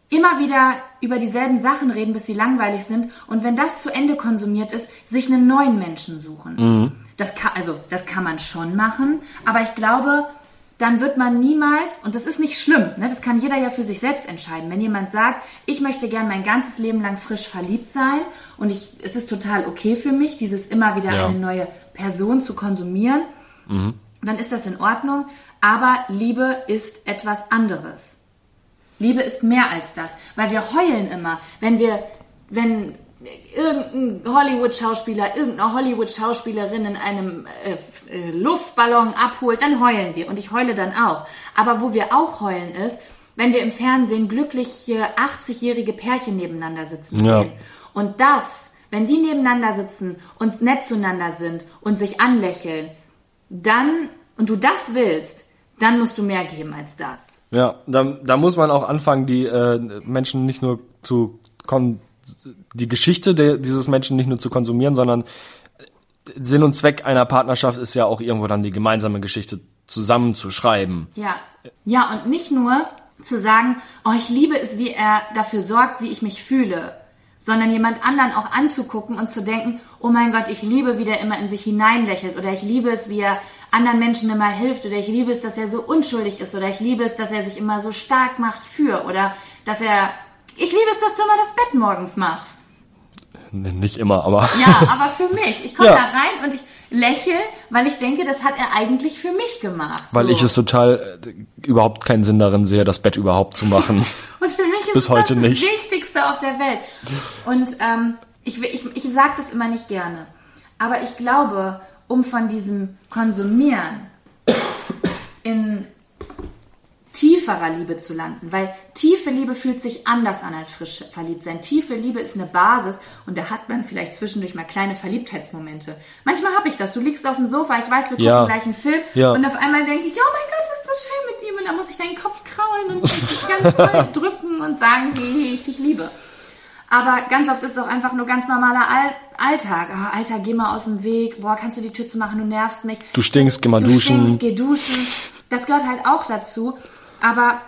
immer wieder über dieselben Sachen reden, bis sie langweilig sind und wenn das zu Ende konsumiert ist, sich einen neuen Menschen suchen. Mhm. Das kann, also, das kann man schon machen, aber ich glaube, dann wird man niemals, und das ist nicht schlimm, ne, das kann jeder ja für sich selbst entscheiden. Wenn jemand sagt, ich möchte gern mein ganzes Leben lang frisch verliebt sein und ich, es ist total okay für mich, dieses immer wieder ja. eine neue Person zu konsumieren, mhm dann ist das in Ordnung. Aber Liebe ist etwas anderes. Liebe ist mehr als das, weil wir heulen immer, wenn wir, wenn irgendein Hollywood-Schauspieler, irgendeine Hollywood-Schauspielerin in einem äh, äh, Luftballon abholt, dann heulen wir und ich heule dann auch. Aber wo wir auch heulen ist, wenn wir im Fernsehen glückliche 80-jährige Pärchen nebeneinander sitzen ja. sehen. Und das, wenn die nebeneinander sitzen und nett zueinander sind und sich anlächeln, dann, und du das willst, dann musst du mehr geben als das. Ja, da, da muss man auch anfangen, die äh, Menschen nicht nur zu kon die Geschichte de, dieses Menschen nicht nur zu konsumieren, sondern Sinn und Zweck einer Partnerschaft ist ja auch irgendwo dann die gemeinsame Geschichte zusammenzuschreiben. Ja. Ja, und nicht nur zu sagen, oh, ich liebe es, wie er dafür sorgt, wie ich mich fühle, sondern jemand anderen auch anzugucken und zu denken, oh mein Gott, ich liebe, wie der immer in sich hineinlächelt oder ich liebe es, wie er anderen Menschen immer hilft oder ich liebe es, dass er so unschuldig ist oder ich liebe es, dass er sich immer so stark macht für oder dass er, ich liebe es, dass du immer das Bett morgens machst. Nicht immer, aber. Ja, aber für mich. Ich komme ja. da rein und ich lächle, weil ich denke, das hat er eigentlich für mich gemacht. Weil so. ich es total äh, überhaupt keinen Sinn darin sehe, das Bett überhaupt zu machen. und für mich ist Bis heute das nicht. das Wichtigste auf der Welt. Und ähm, ich, ich, ich sage das immer nicht gerne. Aber ich glaube, um von diesem Konsumieren in tieferer Liebe zu landen, weil tiefe Liebe fühlt sich anders an als frisch verliebt sein. Tiefe Liebe ist eine Basis und da hat man vielleicht zwischendurch mal kleine Verliebtheitsmomente. Manchmal habe ich das. Du liegst auf dem Sofa, ich weiß, wir ja. gucken gleich einen Film ja. und auf einmal denke ich, oh mein Gott, ist das schön mit ihm und dann muss ich deinen Kopf kraulen und dich ganz toll drücken und sagen, hey, ich dich liebe. Aber ganz oft ist es auch einfach nur ganz normaler All Alltag. Oh, Alter, geh mal aus dem Weg. Boah, kannst du die Tür zu machen? Du nervst mich. Du stinkst, geh mal du duschen. Stinkst, geh duschen. Das gehört halt auch dazu. Aber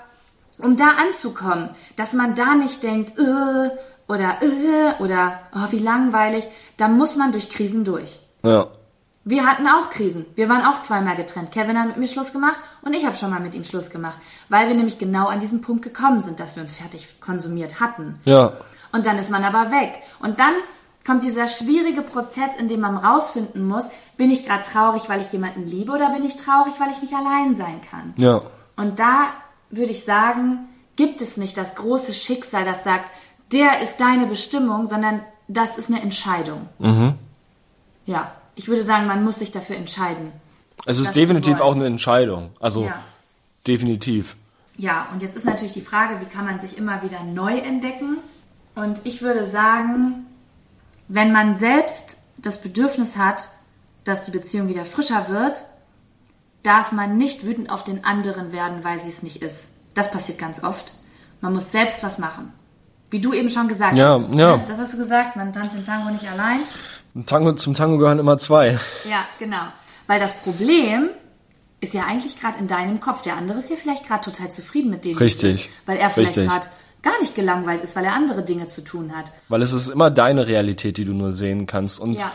um da anzukommen, dass man da nicht denkt, äh, oder äh, oder oh, wie langweilig, da muss man durch Krisen durch. Ja. Wir hatten auch Krisen. Wir waren auch zweimal getrennt. Kevin hat mit mir Schluss gemacht und ich habe schon mal mit ihm Schluss gemacht, weil wir nämlich genau an diesen Punkt gekommen sind, dass wir uns fertig konsumiert hatten. Ja. Und dann ist man aber weg. Und dann kommt dieser schwierige Prozess, in dem man rausfinden muss, bin ich gerade traurig, weil ich jemanden liebe oder bin ich traurig, weil ich nicht allein sein kann. Ja. Und da würde ich sagen, gibt es nicht das große Schicksal, das sagt, der ist deine Bestimmung, sondern das ist eine Entscheidung. Ja, ich würde sagen, man muss sich dafür entscheiden. Es ist definitiv auch eine Entscheidung. Also Ja. definitiv. Ja, und jetzt ist natürlich die Frage, wie kann man sich immer wieder neu entdecken? Und ich würde sagen, wenn man selbst das Bedürfnis hat, dass die Beziehung wieder frischer wird, darf man nicht wütend auf den anderen werden, weil sie es nicht ist. Das passiert ganz oft. Man muss selbst was machen. Wie du eben schon gesagt Ja, hast. ja. Ne? Das hast du gesagt, man tanzt den Tango nicht allein. Ein Tango, zum Tango gehören immer zwei. Ja, genau. Weil das Problem ist ja eigentlich gerade in deinem Kopf. Der andere ist ja vielleicht gerade total zufrieden mit dem. Richtig. Ist, weil er vielleicht gerade gar nicht gelangweilt ist, weil er andere Dinge zu tun hat. Weil es ist immer deine Realität, die du nur sehen kannst. Und Ja.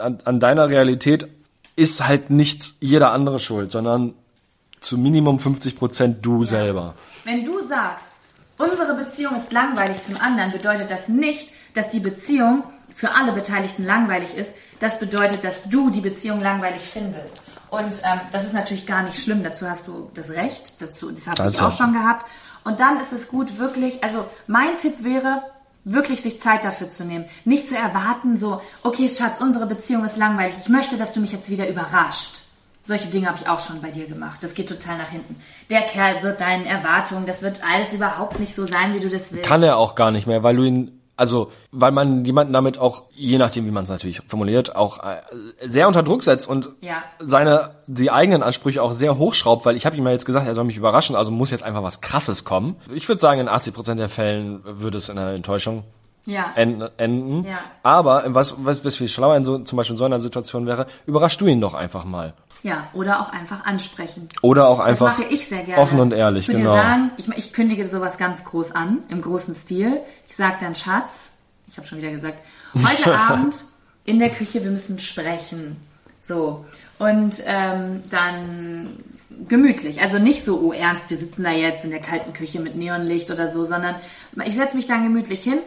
an, an deiner Realität ist halt nicht jeder andere schuld, sondern zu Minimum 50 Prozent du selber. Wenn du sagst, unsere Beziehung ist langweilig zum anderen, bedeutet das nicht, dass die Beziehung für alle Beteiligten langweilig ist. Das bedeutet, dass du die Beziehung langweilig findest. Und ähm, das ist natürlich gar nicht schlimm. Dazu hast du das Recht. Dazu, das habe ich Also. auch schon gehabt. Und dann ist es gut, wirklich. Also mein Tipp wäre, wirklich sich Zeit dafür zu nehmen. Nicht zu erwarten, so, okay, Schatz, unsere Beziehung ist langweilig. Ich möchte, dass du mich jetzt wieder überrascht. Solche Dinge habe ich auch schon bei dir gemacht. Das geht total nach hinten. Der Kerl wird deinen Erwartungen, das wird alles überhaupt nicht so sein, wie du das willst. Kann er auch gar nicht mehr, weil du ihn, also, weil man jemanden damit auch, je nachdem, wie man es natürlich formuliert, auch äh, sehr unter Druck setzt und Ja. seine, die eigenen Ansprüche auch sehr hochschraubt, weil ich habe ihm ja jetzt gesagt, er soll mich überraschen, also muss jetzt einfach was Krasses kommen. Ich würde sagen, in 80% der Fällen würde es in einer Enttäuschung ja. enden. enden. Ja. Aber was, was, was viel schlauer in so, zum Beispiel in so einer Situation wäre, überraschst du ihn doch einfach mal. Ja, oder auch einfach ansprechen. Oder auch Das einfach mache ich sehr gerne. offen und ehrlich, Zu genau. dir sagen, ich, ich kündige sowas ganz groß an, im großen Stil. Ich sage dann, Schatz, ich habe schon wieder gesagt, heute Abend in der Küche, wir müssen sprechen. So. Und ähm, dann gemütlich. Also nicht so, oh ernst, wir sitzen da jetzt in der kalten Küche mit Neonlicht oder so, sondern ich setze mich dann gemütlich hin.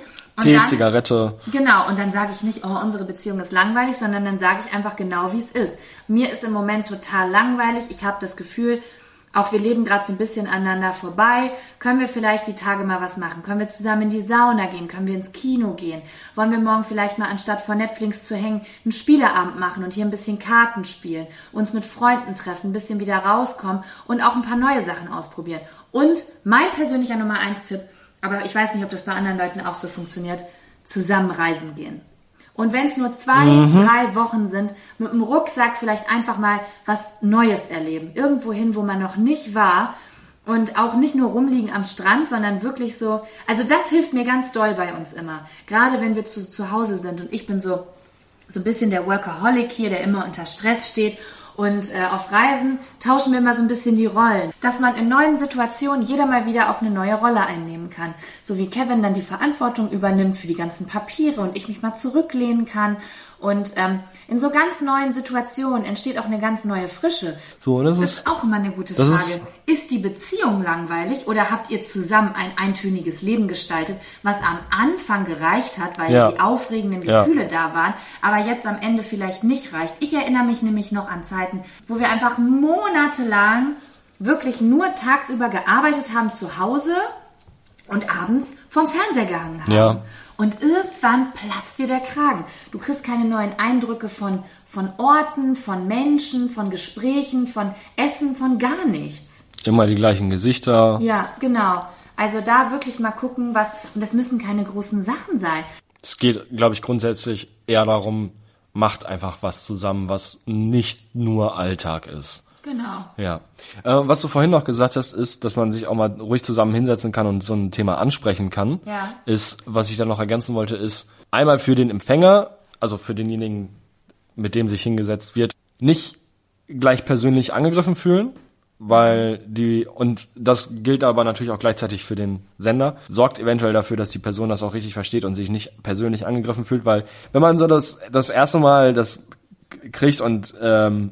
Tee, dann, Zigarette. Genau, und dann sage ich nicht, oh, unsere Beziehung ist langweilig, sondern dann sage ich einfach genau, wie es ist. Mir ist im Moment total langweilig. Ich habe das Gefühl, auch wir leben gerade so ein bisschen aneinander vorbei. Können wir vielleicht die Tage mal was machen? Können wir zusammen in die Sauna gehen? Können wir ins Kino gehen? Wollen wir morgen vielleicht mal anstatt vor Netflix zu hängen, einen Spieleabend machen und hier ein bisschen Karten spielen, uns mit Freunden treffen, ein bisschen wieder rauskommen und auch ein paar neue Sachen ausprobieren? Und mein persönlicher Nummer eins Tipp, aber ich weiß nicht, ob das bei anderen Leuten auch so funktioniert, zusammen reisen gehen. Und wenn es nur zwei, drei Wochen sind, mit dem Rucksack vielleicht einfach mal was Neues erleben. Irgendwo hin, wo man noch nicht war. Und auch nicht nur rumliegen am Strand, sondern wirklich so. Also das hilft mir ganz doll bei uns immer. Gerade wenn wir zu, zu Hause sind und ich bin so, so ein bisschen der Workaholic hier, der immer unter Stress steht. Und äh, auf Reisen tauschen wir immer so ein bisschen die Rollen. Dass man in neuen Situationen jeder mal wieder auch eine neue Rolle einnehmen kann. So wie Kevin dann die Verantwortung übernimmt für die ganzen Papiere und ich mich mal zurücklehnen kann. Und ähm, in so ganz neuen Situationen entsteht auch eine ganz neue Frische. So, das Das ist, ist auch immer eine gute Frage. Ist, die Beziehung langweilig oder habt ihr zusammen ein eintöniges Leben gestaltet, was am Anfang gereicht hat, weil Ja. die aufregenden Ja. Gefühle da waren, aber jetzt am Ende vielleicht nicht reicht? Ich erinnere mich nämlich noch an Zeiten, wo wir einfach monatelang wirklich nur tagsüber gearbeitet haben zu Hause und abends vom Fernseher gehangen haben. Ja. Und irgendwann platzt dir der Kragen. Du kriegst keine neuen Eindrücke von, von Orten, von Menschen, von Gesprächen, von Essen, von gar nichts. immer die gleichen Gesichter. Ja, genau. Also da wirklich mal gucken, was, und das müssen keine großen Sachen sein. Es geht, glaube ich, grundsätzlich eher darum, macht einfach was zusammen, was nicht nur Alltag ist. Genau. Ja. Äh, was du vorhin noch gesagt hast, ist, dass man sich auch mal ruhig zusammen hinsetzen kann und so ein Thema ansprechen kann. Ja. Ist, was ich dann noch ergänzen wollte, ist einmal für den Empfänger, also für denjenigen, mit dem sich hingesetzt wird, nicht gleich persönlich angegriffen fühlen, weil die, und das gilt aber natürlich auch gleichzeitig für den Sender, sorgt eventuell dafür, dass die Person das auch richtig versteht und sich nicht persönlich angegriffen fühlt, weil wenn man so das, das erste Mal das kriegt und ähm,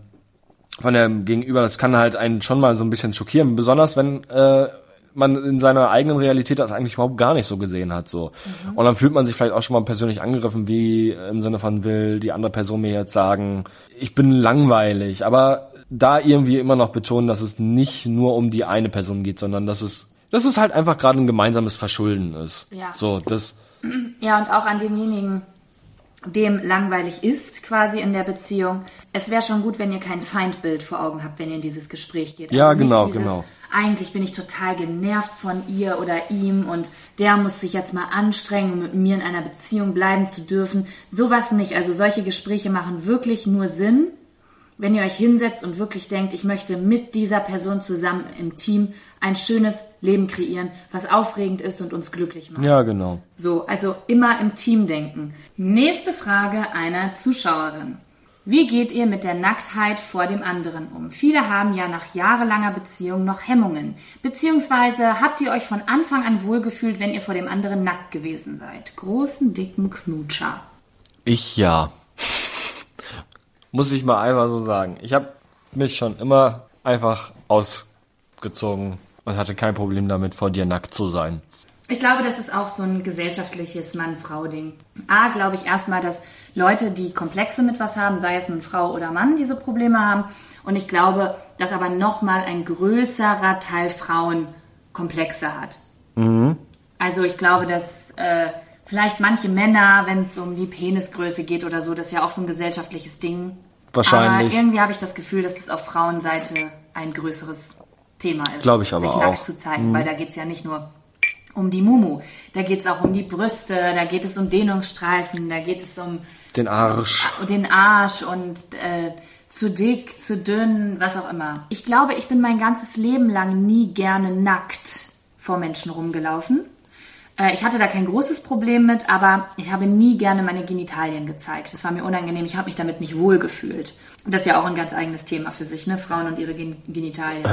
von dem Gegenüber, das kann halt einen schon mal so ein bisschen schockieren, besonders wenn äh, man in seiner eigenen Realität das eigentlich überhaupt gar nicht so gesehen hat, so. Und dann fühlt man sich vielleicht auch schon mal persönlich angegriffen, wie im Sinne von will die andere Person mir jetzt sagen, ich bin langweilig, aber da irgendwie immer noch betonen, dass es nicht nur um die eine Person geht, sondern dass es, dass es halt einfach gerade ein gemeinsames Verschulden ist. Ja. So, das, Ja, und auch an denjenigen, dem langweilig ist quasi in der Beziehung. Es wäre schon gut, wenn ihr kein Feindbild vor Augen habt, wenn ihr in dieses Gespräch geht. Ja, nicht genau, genau. Eigentlich bin ich total genervt von ihr oder ihm und der muss sich jetzt mal anstrengen, um mit mir in einer Beziehung bleiben zu dürfen. Sowas nicht. Also solche Gespräche machen wirklich nur Sinn, wenn ihr euch hinsetzt und wirklich denkt, ich möchte mit dieser Person zusammen im Team ein schönes Leben kreieren, was aufregend ist und uns glücklich macht. ja, genau. So, also immer im Team denken. Nächste Frage einer Zuschauerin. Wie geht ihr mit der Nacktheit vor dem anderen um? Viele haben ja nach jahrelanger Beziehung noch Hemmungen. Beziehungsweise habt ihr euch von Anfang an wohlgefühlt, wenn ihr vor dem anderen nackt gewesen seid? Großen, dicken Knutscher. Ich ja. Muss ich mal einfach so sagen. Ich habe mich schon immer einfach ausgezogen und hatte kein Problem damit, vor dir nackt zu sein. Ich glaube, das ist auch so ein gesellschaftliches Mann-Frau-Ding. A, glaube ich erstmal, dass Leute, die Komplexe mit was haben, sei es nun Frau oder Mann, diese Probleme haben. Und ich glaube, dass aber nochmal ein größerer Teil Frauen Komplexe hat. Also ich glaube, dass äh, vielleicht manche Männer, wenn es um die Penisgröße geht oder so, das ist ja auch so ein gesellschaftliches Ding. Wahrscheinlich. Aber irgendwie habe ich das Gefühl, dass es auf Frauenseite ein größeres Thema ist. Glaube ich aber sich auch. nackt zu zeigen, weil da geht's ja nicht nur um die Mumu, da geht's auch um die Brüste, da geht es um Dehnungsstreifen, da geht es um Den Arsch. den Arsch und äh, zu dick, zu dünn, was auch immer. Ich glaube, ich bin mein ganzes Leben lang nie gerne nackt vor Menschen rumgelaufen. Äh, ich hatte da kein großes Problem mit, aber ich habe nie gerne meine Genitalien gezeigt. Das war mir unangenehm. Ich habe mich damit nicht wohl gefühlt. Das ist ja auch ein ganz eigenes Thema für sich, ne? Frauen und ihre Gen Genitalien.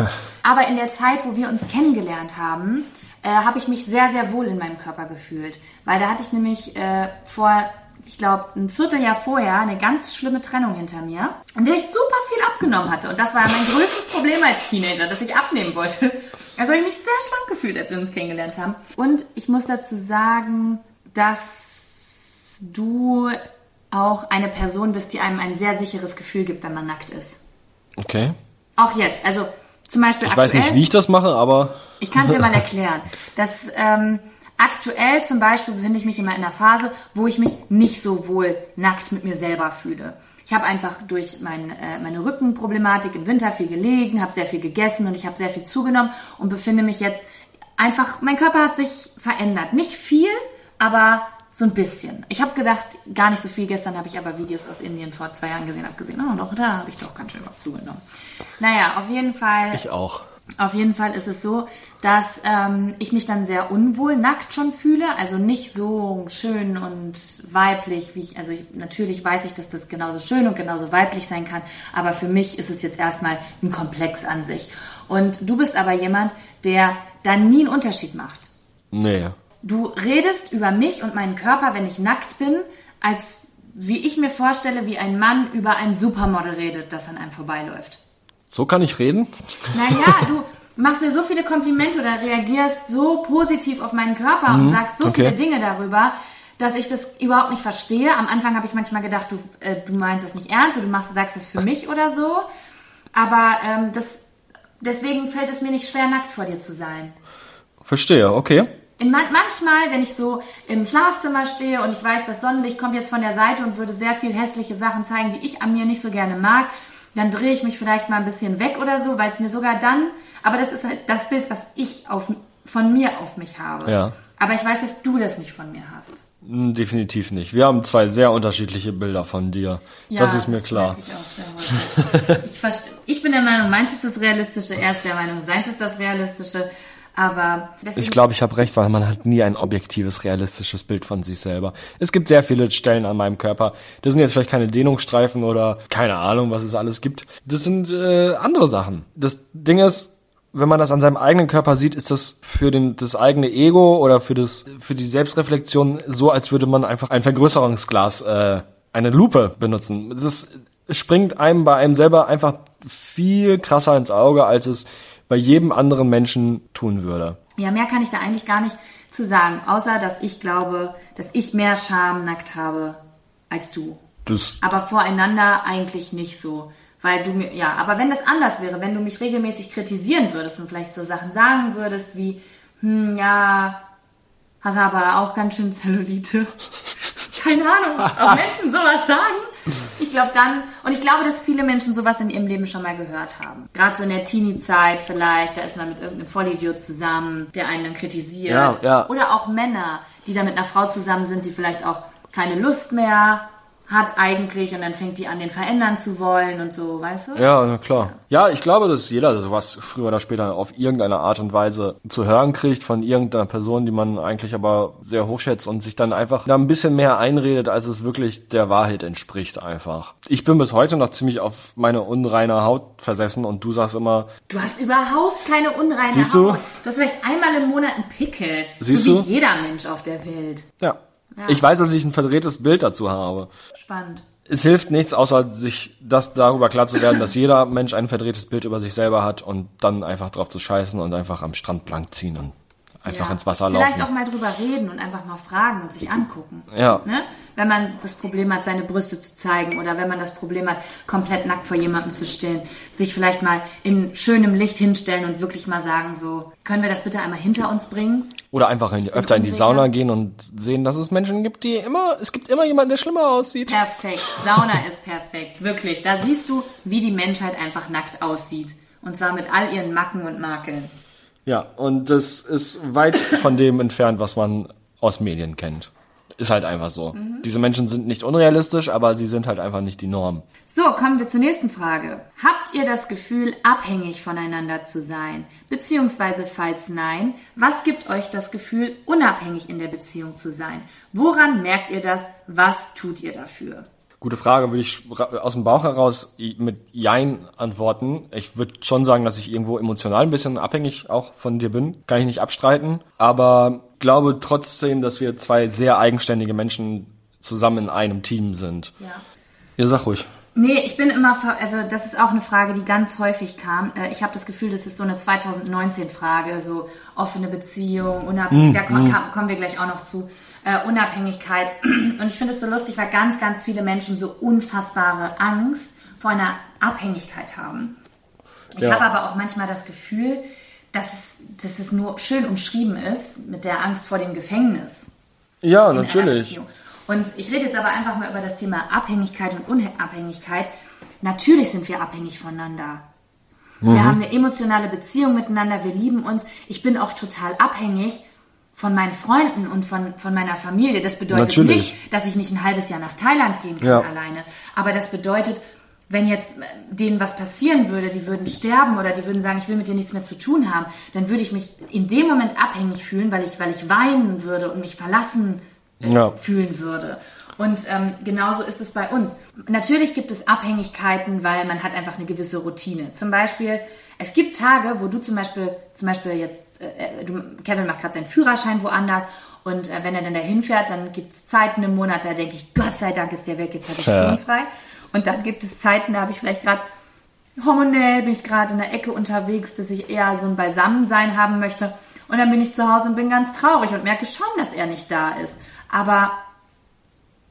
Aber in der Zeit, wo wir uns kennengelernt haben, äh, habe ich mich sehr, sehr wohl in meinem Körper gefühlt. Weil da hatte ich nämlich äh, vor, ich glaube, ein Vierteljahr vorher eine ganz schlimme Trennung hinter mir, in der ich super viel abgenommen hatte. Und das war mein größtes Problem als Teenager, dass ich abnehmen wollte. Also habe ich mich sehr schlank gefühlt, als wir uns kennengelernt haben. Und ich muss dazu sagen, dass du auch eine Person bist, die einem ein sehr sicheres Gefühl gibt, wenn man nackt ist. Okay. Auch jetzt. Also zum Beispiel Ich weiß nicht, wie ich das mache, aber ich kann es dir mal erklären. Das ähm, aktuell zum Beispiel befinde ich mich immer in einer Phase, wo ich mich nicht so wohl nackt mit mir selber fühle. Ich habe einfach durch mein, äh, meine Rückenproblematik im Winter viel gelegen, habe sehr viel gegessen und ich habe sehr viel zugenommen und befinde mich jetzt einfach, mein Körper hat sich verändert. Nicht viel, aber so ein bisschen. Ich habe gedacht, gar nicht so viel. Gestern habe ich aber Videos aus Indien vor zwei Jahren gesehen, habe gesehen, oh doch, da habe ich doch ganz schön was zugenommen. Naja, auf jeden Fall. ich auch. Auf jeden Fall ist es so, dass ähm, ich mich dann sehr unwohl nackt schon fühle. Also nicht so schön und weiblich, wie ich. Also ich, natürlich weiß ich, dass das genauso schön und genauso weiblich sein kann. Aber für mich ist es jetzt erstmal ein Komplex an sich. Und du bist aber jemand, der da nie einen Unterschied macht. Nee. Du redest über mich und meinen Körper, wenn ich nackt bin, als wie ich mir vorstelle, wie ein Mann über ein Supermodel redet, das an einem vorbeiläuft. So kann ich reden? Naja, du machst mir so viele Komplimente oder reagierst so positiv auf meinen Körper und sagst so Mhm. okay. viele Dinge darüber, dass ich das überhaupt nicht verstehe. Am Anfang habe ich manchmal gedacht, du, äh, du meinst das nicht ernst oder du machst, sagst es für mich oder so. Aber ähm, das, deswegen fällt es mir nicht schwer, nackt vor dir zu sein. Verstehe, okay. In man manchmal, wenn ich so im Schlafzimmer stehe und ich weiß, das Sonnenlicht kommt jetzt von der Seite und würde sehr viel hässliche Sachen zeigen, die ich an mir nicht so gerne mag, dann drehe ich mich vielleicht mal ein bisschen weg oder so, weil es mir sogar dann, aber das ist halt das Bild, was ich auf, von mir auf mich habe. Ja. Aber ich weiß, dass du das nicht von mir hast. Hm, Definitiv nicht. Wir haben zwei sehr unterschiedliche Bilder von dir. das ist mir klar. merke Ich, ich, ich bin der Meinung, meins ist das Realistische, er ist der Meinung, seins ist das Realistische. Aber Ich glaube, ich habe recht, weil man hat nie ein objektives, realistisches Bild von sich selber. Es gibt sehr viele Stellen an meinem Körper. Das sind jetzt vielleicht keine Dehnungsstreifen oder keine Ahnung, was es alles gibt. Das sind äh, andere Sachen. Das Ding ist, wenn man das an seinem eigenen Körper sieht, ist das für den, das eigene Ego oder für das, für die Selbstreflexion so, als würde man einfach ein Vergrößerungsglas, äh, eine Lupe benutzen. Das springt einem bei einem selber einfach viel krasser ins Auge, als es bei jedem anderen Menschen tun würde. Ja, mehr kann ich da eigentlich gar nicht zu sagen, außer dass ich glaube, dass ich mehr Scham nackt habe als du. Das, Aber voreinander eigentlich nicht so. Weil du mir, ja, aber wenn das anders wäre, wenn du mich regelmäßig kritisieren würdest und vielleicht so Sachen sagen würdest wie, hm, ja, hast aber auch ganz schön Zellulite. Keine Ahnung, ob Menschen sowas sagen. Ich glaube dann, und ich glaube, dass viele Menschen sowas in ihrem Leben schon mal gehört haben. Gerade so in der Teenie-Zeit vielleicht, da ist man mit irgendeinem Vollidiot zusammen, der einen dann kritisiert. Ja, ja. Oder auch Männer, die da mit einer Frau zusammen sind, die vielleicht auch keine Lust mehr hat eigentlich und dann fängt die an, den verändern zu wollen und so, weißt du? ja, na klar. Ja, ich glaube, dass jeder sowas früher oder später auf irgendeine Art und Weise zu hören kriegt von irgendeiner Person, die man eigentlich aber sehr hochschätzt und sich dann einfach da ein bisschen mehr einredet, als es wirklich der Wahrheit entspricht einfach. Ich bin bis heute noch ziemlich auf meine unreine Haut versessen und du sagst immer, Du hast überhaupt keine unreine Siehst du? Haut. Du hast vielleicht einmal im Monat einen Pickel. Siehst so wie du? jeder Mensch auf der Welt. ja. Ich weiß, dass ich ein verdrehtes Bild dazu habe. Spannend. Es hilft nichts, außer sich das darüber klar zu werden, dass jeder Mensch ein verdrehtes Bild über sich selber hat und dann einfach drauf zu scheißen und einfach am Strand blank ziehen und einfach Ja. ins Wasser Vielleicht laufen. auch mal drüber reden und einfach mal fragen und sich angucken. Ja. Ne? Wenn man das Problem hat, seine Brüste zu zeigen oder wenn man das Problem hat, komplett nackt vor jemandem zu stehen, sich vielleicht mal in schönem Licht hinstellen und wirklich mal sagen so, können wir das bitte einmal hinter uns bringen? Oder einfach in, öfter in die. Sauna gehen und sehen, dass es Menschen gibt, die immer, es gibt immer jemanden, der schlimmer aussieht. Perfekt. Sauna ist perfekt. Wirklich. Da siehst du, wie die Menschheit einfach nackt aussieht. Und zwar mit all ihren Macken und Makeln. Ja, und das ist weit von dem entfernt, was man aus Medien kennt. Ist halt einfach so. Mhm. Diese Menschen sind nicht unrealistisch, aber sie sind halt einfach nicht die Norm. So, kommen wir zur nächsten Frage. Habt ihr das Gefühl, abhängig voneinander zu sein? Beziehungsweise, falls nein, was gibt euch das Gefühl, unabhängig in der Beziehung zu sein? Woran merkt ihr das? Was tut ihr dafür? Gute Frage, würde ich aus dem Bauch heraus mit Jein antworten. Ich würde schon sagen, dass ich irgendwo emotional ein bisschen abhängig auch von dir bin. Kann ich nicht abstreiten. Aber glaube trotzdem, dass wir zwei sehr eigenständige Menschen zusammen in einem Team sind. Ja. Ja, sag ruhig. Nee, ich bin immer, also das ist auch eine Frage, die ganz häufig kam. Äh, Ich habe das Gefühl, das ist so eine 2019-Frage, so offene Beziehung, unabhängig, da ko- kam- kommen wir gleich auch noch zu, äh, Unabhängigkeit. Und ich finde es so lustig, weil ganz, ganz viele Menschen so unfassbare Angst vor einer Abhängigkeit haben. Ich Ja. habe aber auch manchmal das Gefühl, dass es, dass es nur schön umschrieben ist mit der Angst vor dem Gefängnis Ja, natürlich. Und ich rede jetzt aber einfach mal über das Thema Abhängigkeit und Unabhängigkeit. Natürlich sind wir abhängig voneinander. Mhm. Wir haben eine emotionale Beziehung miteinander, wir lieben uns. Ich bin auch total abhängig von meinen Freunden und von, von meiner Familie. Das bedeutet Natürlich. nicht, dass ich nicht ein halbes Jahr nach Thailand gehen kann Ja. alleine. Aber das bedeutet, wenn jetzt äh, denen was passieren würde, die würden sterben oder die würden sagen, ich will mit dir nichts mehr zu tun haben, dann würde ich mich in dem Moment abhängig fühlen, weil ich, weil ich weinen würde und mich verlassen äh, Ja. fühlen würde. Und ähm, genauso ist es bei uns. Natürlich gibt es Abhängigkeiten, weil man hat einfach eine gewisse Routine. Zum Beispiel, es gibt Tage, wo du zum Beispiel, zum Beispiel jetzt, äh, du, Kevin macht gerade seinen Führerschein woanders und äh, wenn er dann dahin fährt, dann gibt es Zeiten im Monat, da denke ich, Gott sei Dank ist der weg, jetzt habe ich Ja. sturmfrei. Und dann gibt es Zeiten, da habe ich vielleicht gerade hormonell bin ich gerade in der Ecke unterwegs, dass ich eher so ein Beisammensein haben möchte. Und dann bin ich zu Hause und bin ganz traurig und merke schon, dass er nicht da ist. Aber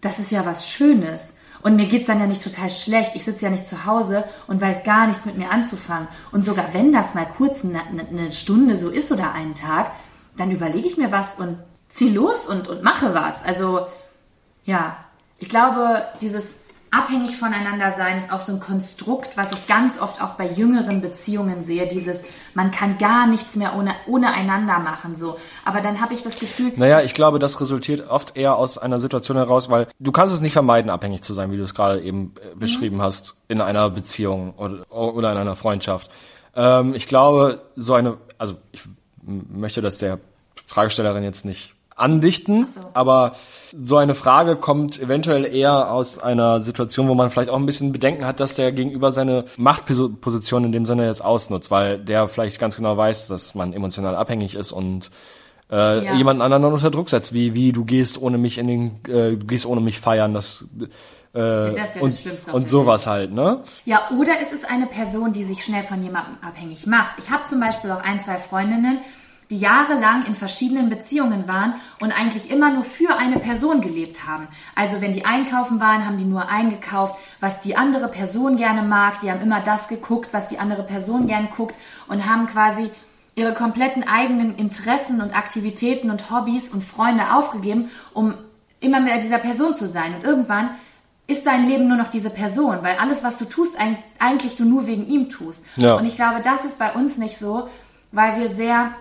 das ist ja was Schönes. Und mir geht's dann ja nicht total schlecht. Ich sitze ja nicht zu Hause und weiß gar nichts mit mir anzufangen. Und sogar wenn das mal kurz eine, eine Stunde so ist oder einen Tag, dann überlege ich mir was und zieh los und, und mache was. Also ja, ich glaube, dieses abhängig voneinander sein ist auch so ein Konstrukt, was ich ganz oft auch bei jüngeren Beziehungen sehe. Dieses, man kann gar nichts mehr ohne, ohne einander machen, so. Aber dann habe ich das Gefühl, Naja, ich glaube, das resultiert oft eher aus einer Situation heraus, weil du kannst es nicht vermeiden, abhängig zu sein, wie du es gerade eben äh, beschrieben hast, in einer Beziehung oder, oder in einer Freundschaft. Ähm, ich glaube, so eine, also ich möchte das der Fragestellerin jetzt nicht andichten, so. aber so eine Frage kommt eventuell eher aus einer Situation, wo man vielleicht auch ein bisschen Bedenken hat, dass der Gegenüber seine Machtposition in dem Sinne jetzt ausnutzt, weil der vielleicht ganz genau weiß, dass man emotional abhängig ist und äh, Ja. jemanden anderen unter Druck setzt, wie wie du gehst ohne mich in den äh, du gehst ohne mich feiern, das äh, das und das und der sowas halt, ne? Ja, oder ist es eine Person, die sich schnell von jemandem abhängig macht? Ich habe zum Beispiel auch ein, zwei Freundinnen, die jahrelang in verschiedenen Beziehungen waren und eigentlich immer nur für eine Person gelebt haben. Also wenn die einkaufen waren, haben die nur eingekauft, was die andere Person gerne mag. Die haben immer das geguckt, was die andere Person gerne guckt und haben quasi ihre kompletten eigenen Interessen und Aktivitäten und Hobbys und Freunde aufgegeben, um immer mehr dieser Person zu sein. Und irgendwann ist dein Leben nur noch diese Person, weil alles, was du tust, eigentlich du nur wegen ihm tust. Ja. Und ich glaube, das ist bei uns nicht so, weil wir sehr,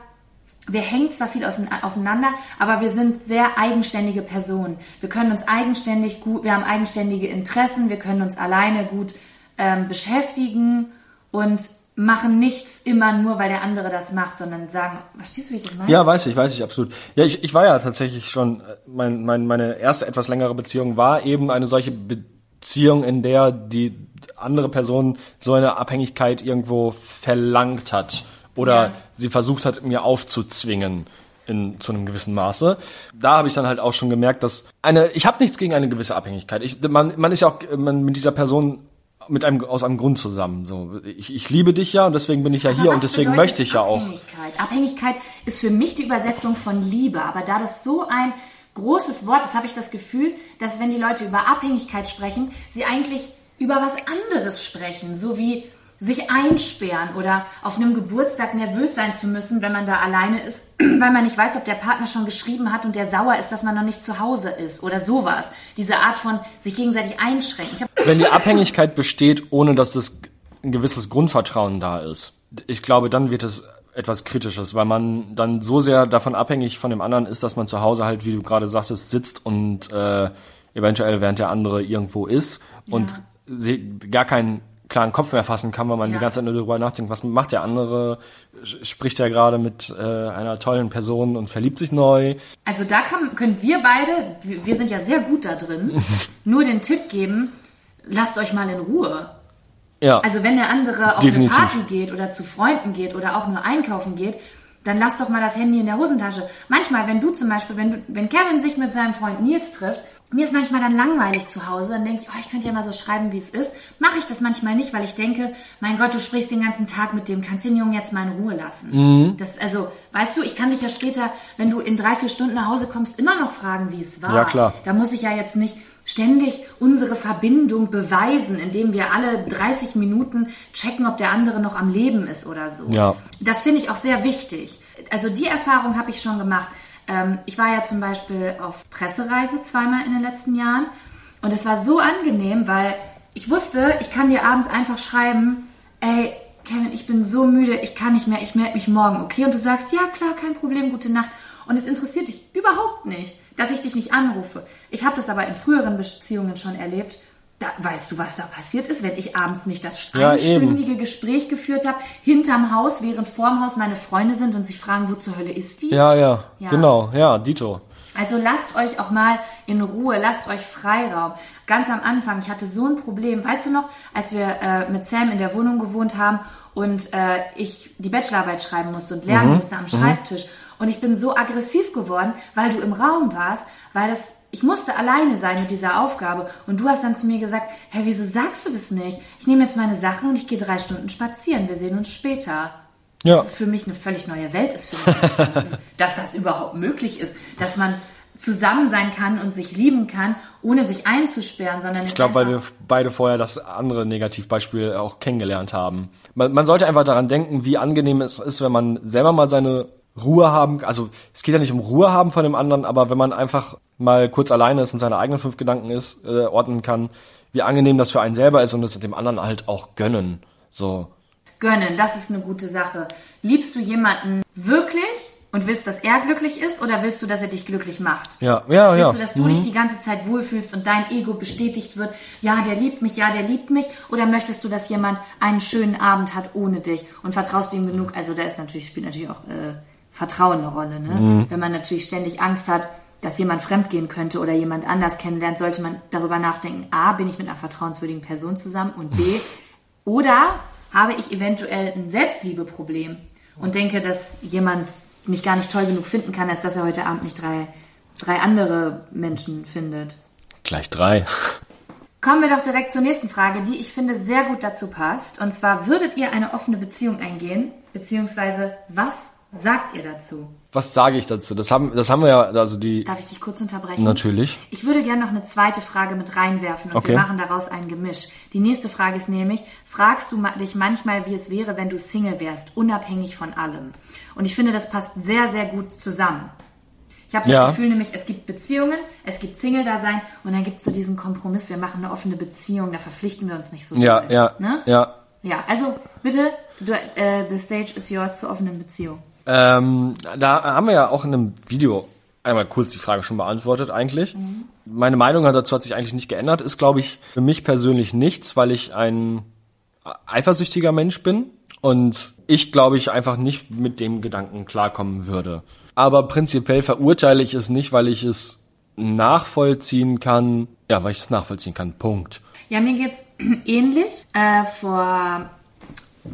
wir hängen zwar viel aufeinander, aber wir sind sehr eigenständige Personen. Wir können uns eigenständig gut, wir haben eigenständige Interessen, wir können uns alleine gut ähm, beschäftigen und machen nichts immer nur, weil der andere das macht, sondern sagen, verstehst du, wie ich das meine? Ja, weiß ich, weiß ich, absolut. Ja, ich, ich war ja tatsächlich schon, äh, mein, mein, meine erste etwas längere Beziehung war eben eine solche Beziehung, in der die andere Person so eine Abhängigkeit irgendwo verlangt hat oder ja. sie versucht hat, mir aufzuzwingen in zu einem gewissen Maße. Da habe ich dann halt auch schon gemerkt, dass eine ich habe nichts gegen eine gewisse Abhängigkeit. Ich, man, man ist ja auch man mit dieser Person mit einem aus einem Grund zusammen. So, ich, ich liebe dich ja und deswegen bin ich ja aber hier und deswegen möchte ich ja auch. Abhängigkeit. Abhängigkeit ist für mich die Übersetzung von Liebe, aber da das so ein großes Wort ist, habe ich das Gefühl, dass wenn die Leute über Abhängigkeit sprechen, sie eigentlich über was anderes sprechen, so wie sich einsperren oder auf einem Geburtstag nervös sein zu müssen, wenn man da alleine ist, weil man nicht weiß, ob der Partner schon geschrieben hat und der sauer ist, dass man noch nicht zu Hause ist oder sowas. Diese Art von sich gegenseitig einschränken. Wenn die Abhängigkeit besteht, ohne dass es ein gewisses Grundvertrauen da ist, ich glaube, dann wird es etwas Kritisches, weil man dann so sehr davon abhängig von dem anderen ist, dass man zu Hause halt, wie du gerade sagtest, sitzt und äh, eventuell während der andere irgendwo ist ja. und sie gar keinen klaren Kopf mehr fassen kann, weil man ja. die ganze Zeit nur darüber nachdenkt, was macht der andere, spricht er gerade mit äh, einer tollen Person und verliebt sich neu. Also da kann, können wir beide, wir sind ja sehr gut da drin, nur den Tipp geben, lasst euch mal in Ruhe. Ja. Also wenn der andere auf Definitiv. eine Party geht oder zu Freunden geht oder auch nur einkaufen geht, dann lass doch mal das Handy in der Hosentasche. Manchmal, wenn du zum Beispiel, wenn, du, wenn Kevin sich mit seinem Freund Nils trifft mir ist manchmal dann langweilig zu Hause. Dann denke ich, oh, ich könnte ja mal so schreiben, wie es ist. Mache ich das manchmal nicht, weil ich denke, mein Gott, du sprichst den ganzen Tag mit dem, kannst den Jungen jetzt mal in Ruhe lassen. Mhm. Das, also, weißt du, ich kann dich ja später, wenn du in drei, vier Stunden nach Hause kommst, immer noch fragen, wie es war. Ja, klar. Da muss ich ja jetzt nicht ständig unsere Verbindung beweisen, indem wir alle 30 Minuten checken, ob der andere noch am Leben ist oder so. Ja. Das finde ich auch sehr wichtig. Also die Erfahrung habe ich schon gemacht. Ähm, ich war ja zum Beispiel auf Pressereise zweimal in den letzten Jahren und es war so angenehm, weil ich wusste, ich kann dir abends einfach schreiben, ey, Kevin, ich bin so müde, ich kann nicht mehr, ich melde mich morgen, okay? Und du sagst, ja klar, kein Problem, gute Nacht. Und es interessiert dich überhaupt nicht, dass ich dich nicht anrufe. Ich habe das aber in früheren Beziehungen schon erlebt, da, weißt du, was da passiert ist, wenn ich abends nicht das einstündige ja, Gespräch geführt habe, hinterm Haus, während vorm Haus meine Freunde sind und sich fragen, wo zur Hölle ist die? Ja, ja, ja. genau, ja, Dito. Also lasst euch auch mal in Ruhe, lasst euch Freiraum. Ganz am Anfang, ich hatte so ein Problem, weißt du noch, als wir äh, mit Sam in der Wohnung gewohnt haben und äh, ich die Bachelorarbeit schreiben musste und lernen mhm. musste am mhm. Schreibtisch. Und ich bin so aggressiv geworden, weil du im Raum warst, weil das ich musste alleine sein mit dieser Aufgabe. Und du hast dann zu mir gesagt, Hä, wieso sagst du das nicht? Ich nehme jetzt meine Sachen und ich gehe drei Stunden spazieren. Wir sehen uns später. Ja. Das ist für mich eine völlig neue Welt, ist für mich dass das überhaupt möglich ist, dass man zusammen sein kann und sich lieben kann, ohne sich einzusperren, sondern ich glaube, weil wir beide vorher das andere Negativbeispiel auch kennengelernt haben. Man, man sollte einfach daran denken, wie angenehm es ist, wenn man selber mal seine Ruhe haben, also es geht ja nicht um Ruhe haben von dem anderen, aber wenn man einfach mal kurz alleine ist und seine eigenen fünf Gedanken ist, äh, ordnen kann, wie angenehm das für einen selber ist und es dem anderen halt auch gönnen. So. Gönnen, das ist eine gute Sache. Liebst du jemanden wirklich und willst, dass er glücklich ist oder willst du, dass er dich glücklich macht? Ja, ja, willst ja. Willst du, dass du mhm. dich die ganze Zeit wohlfühlst und dein Ego bestätigt wird, ja, der liebt mich, ja, der liebt mich? Oder möchtest du, dass jemand einen schönen Abend hat ohne dich und vertraust ihm genug? Also da ist natürlich, spielt natürlich auch äh, Vertrauen eine Rolle. Ne? Mhm. Wenn man natürlich ständig Angst hat, dass jemand fremdgehen könnte oder jemand anders kennenlernt, sollte man darüber nachdenken, a, bin ich mit einer vertrauenswürdigen Person zusammen und b, oder habe ich eventuell ein Selbstliebeproblem und denke, dass jemand mich gar nicht toll genug finden kann, als dass er heute Abend nicht drei, drei andere Menschen findet. Gleich drei. Kommen wir doch direkt zur nächsten Frage, die ich finde sehr gut dazu passt. Und zwar, würdet ihr eine offene Beziehung eingehen? Beziehungsweise, was sagt ihr dazu? Was sage ich dazu? Das haben, das haben wir ja, also die. Darf ich dich kurz unterbrechen? Natürlich. Ich würde gerne noch eine zweite Frage mit reinwerfen und Okay. wir machen daraus ein Gemisch. Die nächste Frage ist nämlich, fragst du dich manchmal, wie es wäre, wenn du Single wärst, unabhängig von allem? Und ich finde, das passt sehr, sehr gut zusammen. Ich habe das Ja. Gefühl nämlich, es gibt Beziehungen, es gibt Single-Dasein und dann gibt es so diesen Kompromiss, wir machen eine offene Beziehung, da verpflichten wir uns nicht so Ja, doll, ja, Ne? ja. Ja, also bitte, du, äh, the stage is yours zur offenen Beziehung. Ähm, da haben wir ja auch in einem Video einmal kurz die Frage schon beantwortet eigentlich. Meine Meinung dazu hat sich eigentlich nicht geändert. Ist, glaube ich, für mich persönlich nichts, weil ich ein eifersüchtiger Mensch bin und ich, glaube ich, einfach nicht mit dem Gedanken klarkommen würde. Aber prinzipiell verurteile ich es nicht, weil ich es nachvollziehen kann. Ja, weil ich es nachvollziehen kann. Punkt. Ja, mir geht's ähnlich. Äh, vor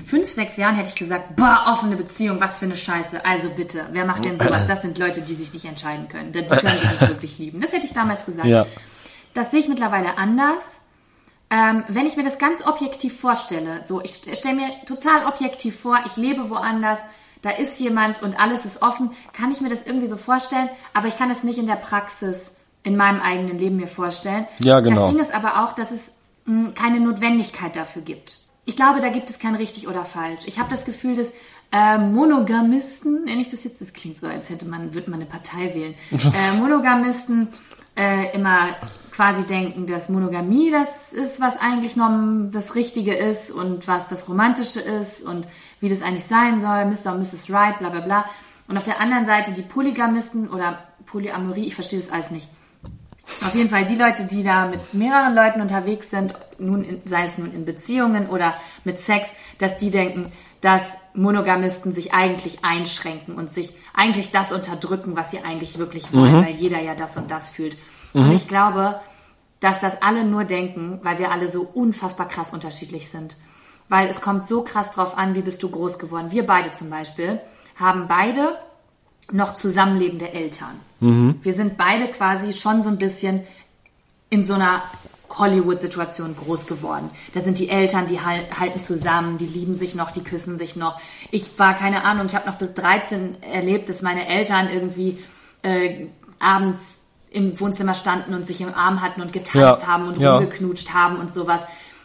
fünf, sechs Jahren hätte ich gesagt, boah, offene Beziehung, was für eine Scheiße. Also bitte, wer macht denn sowas? Das sind Leute, die sich nicht entscheiden können. Die können sich nicht wirklich lieben. Das hätte ich damals gesagt. Ja. Das sehe ich mittlerweile anders. Ähm, wenn ich mir das ganz objektiv vorstelle, so ich st- stelle mir total objektiv vor, ich lebe woanders, da ist jemand und alles ist offen, kann ich mir das irgendwie so vorstellen, aber ich kann es nicht in der Praxis in meinem eigenen Leben mir vorstellen. Ja, genau. Das Ding ist aber auch, dass es mh, keine Notwendigkeit dafür gibt. Ich glaube, da gibt es kein richtig oder falsch. Ich habe das Gefühl, dass äh, Monogamisten, nenne ich das jetzt, das klingt so, als hätte man, würde man eine Partei wählen. äh, Monogamisten äh, immer quasi denken, dass Monogamie das ist, was eigentlich noch das Richtige ist und was das Romantische ist und wie das eigentlich sein soll, Mr. und Mrs. Right, bla bla bla. Und auf der anderen Seite die Polygamisten oder Polyamorie, ich verstehe das alles nicht. Auf jeden Fall die Leute, die da mit mehreren Leuten unterwegs sind, nun in, sei es nun in Beziehungen oder mit Sex, dass die denken, dass Monogamisten sich eigentlich einschränken und sich eigentlich das unterdrücken, was sie eigentlich wirklich wollen, weil jeder ja das und das fühlt. Und ich glaube, dass das alle nur denken, weil wir alle so unfassbar krass unterschiedlich sind. Weil es kommt so krass drauf an, wie bist du groß geworden. Wir beide zum Beispiel haben beide noch zusammenlebende Eltern. Wir sind beide quasi schon so ein bisschen in so einer Hollywood-Situation groß geworden. Da sind die Eltern, die hal- halten zusammen, die lieben sich noch, die küssen sich noch. Ich war, keine Ahnung, ich habe noch bis 13 erlebt, dass meine Eltern irgendwie äh, abends im Wohnzimmer standen und sich im Arm hatten und getanzt Ja, haben und ja. rumgeknutscht haben und sowas.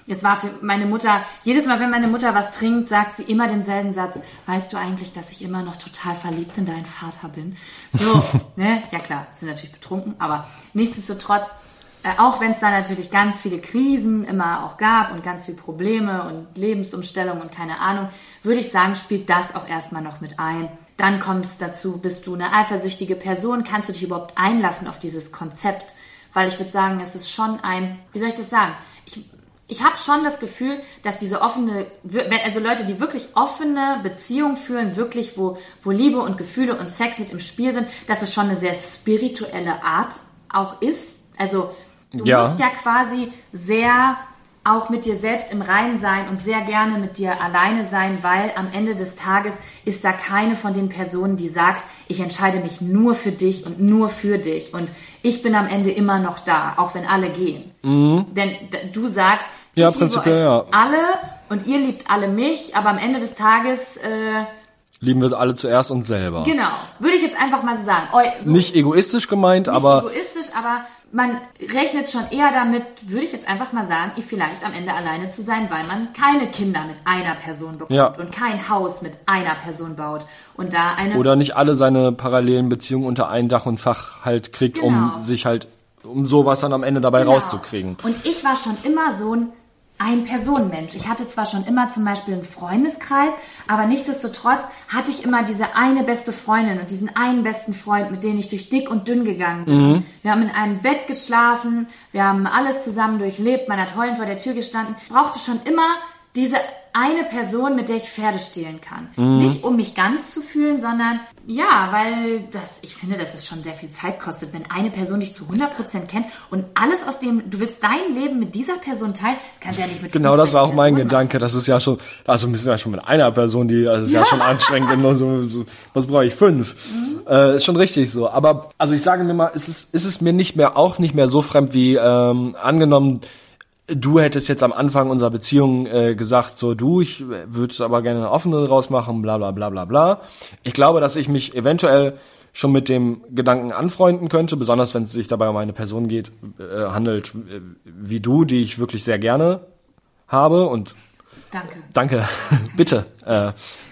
Es war für meine Mutter, jedes Mal, wenn meine Mutter was trinkt, sagt sie immer denselben Satz. Weißt du eigentlich, dass ich immer noch total verliebt in deinen Vater bin? So, ne? Ja klar, sind natürlich betrunken, aber nichtsdestotrotz, äh, auch wenn es da natürlich ganz viele Krisen immer auch gab und ganz viele Probleme und Lebensumstellungen und keine Ahnung, würde ich sagen, spielt das auch erstmal noch mit ein. Dann kommt es dazu, bist du eine eifersüchtige Person, kannst du dich überhaupt einlassen auf dieses Konzept? Weil ich würde sagen, es ist schon ein, wie soll ich das sagen? Ich, ich habe schon das Gefühl, dass diese offene, wenn- also Leute, die wirklich offene Beziehungen führen, wirklich, wo, wo Liebe und Gefühle und Sex mit im Spiel sind, dass es schon eine sehr spirituelle Art auch ist. Also du Ja. musst ja quasi sehr auch mit dir selbst im Reinen sein und sehr gerne mit dir alleine sein, weil am Ende des Tages ist da keine von den Personen, die sagt, ich entscheide mich nur für dich und nur für dich und ich bin am Ende immer noch da, auch wenn alle gehen. Denn d- du sagst, Mhm. Ja, ich prinzipiell, ja. alle und ihr liebt alle mich, aber am Ende des Tages, äh, Lieben wir alle zuerst uns selber. genau, würde ich jetzt einfach mal so sagen. Eu, so, Nicht egoistisch gemeint, nicht aber egoistisch, aber man rechnet schon eher damit, würde ich jetzt einfach mal sagen, vielleicht am Ende alleine zu sein, weil man keine Kinder mit einer Person bekommt Ja. und kein Haus mit einer Person baut und da eine oder nicht alle seine parallelen Beziehungen unter ein Dach und Fach halt kriegt, Genau. um sich halt, um sowas dann am Ende dabei Genau. rauszukriegen. Und ich war schon immer so ein Ein-Personen-Mensch. Ich hatte zwar schon immer zum Beispiel einen Freundeskreis, aber nichtsdestotrotz hatte ich immer diese eine beste Freundin und diesen einen besten Freund, mit dem ich durch dick und dünn gegangen bin. Wir haben in einem Bett geschlafen, wir haben alles zusammen durchlebt, man hat heulend vor der Tür gestanden. Ich brauchte schon immer diese eine Person, mit der ich Pferde stehlen kann. Nicht um mich ganz zu fühlen, sondern ja, weil das, ich finde, dass es schon sehr viel Zeit kostet, wenn eine Person dich zu 100% kennt und alles aus dem, du willst dein Leben mit dieser Person teilen, kannst du ja nicht mit Genau, das war auch mein Gedanke. Das ist ja schon, also wir sind ja schon mit einer Person, die, also ist ja, schon anstrengend. nur so, so, was brauche ich? Fünf. Äh, ist schon richtig so. Aber, also ich sage mir mal, es ist, ist es mir nicht mehr, auch nicht mehr so fremd wie, ähm, angenommen, du hättest jetzt am Anfang unserer Beziehung äh, gesagt, so du, ich würde aber gerne eine offene draus machen, bla bla bla bla bla. Ich glaube, dass ich mich eventuell schon mit dem Gedanken anfreunden könnte, besonders wenn es sich dabei um eine Person geht, äh, handelt äh, wie du, die ich wirklich sehr gerne habe und Danke. danke, bitte, äh,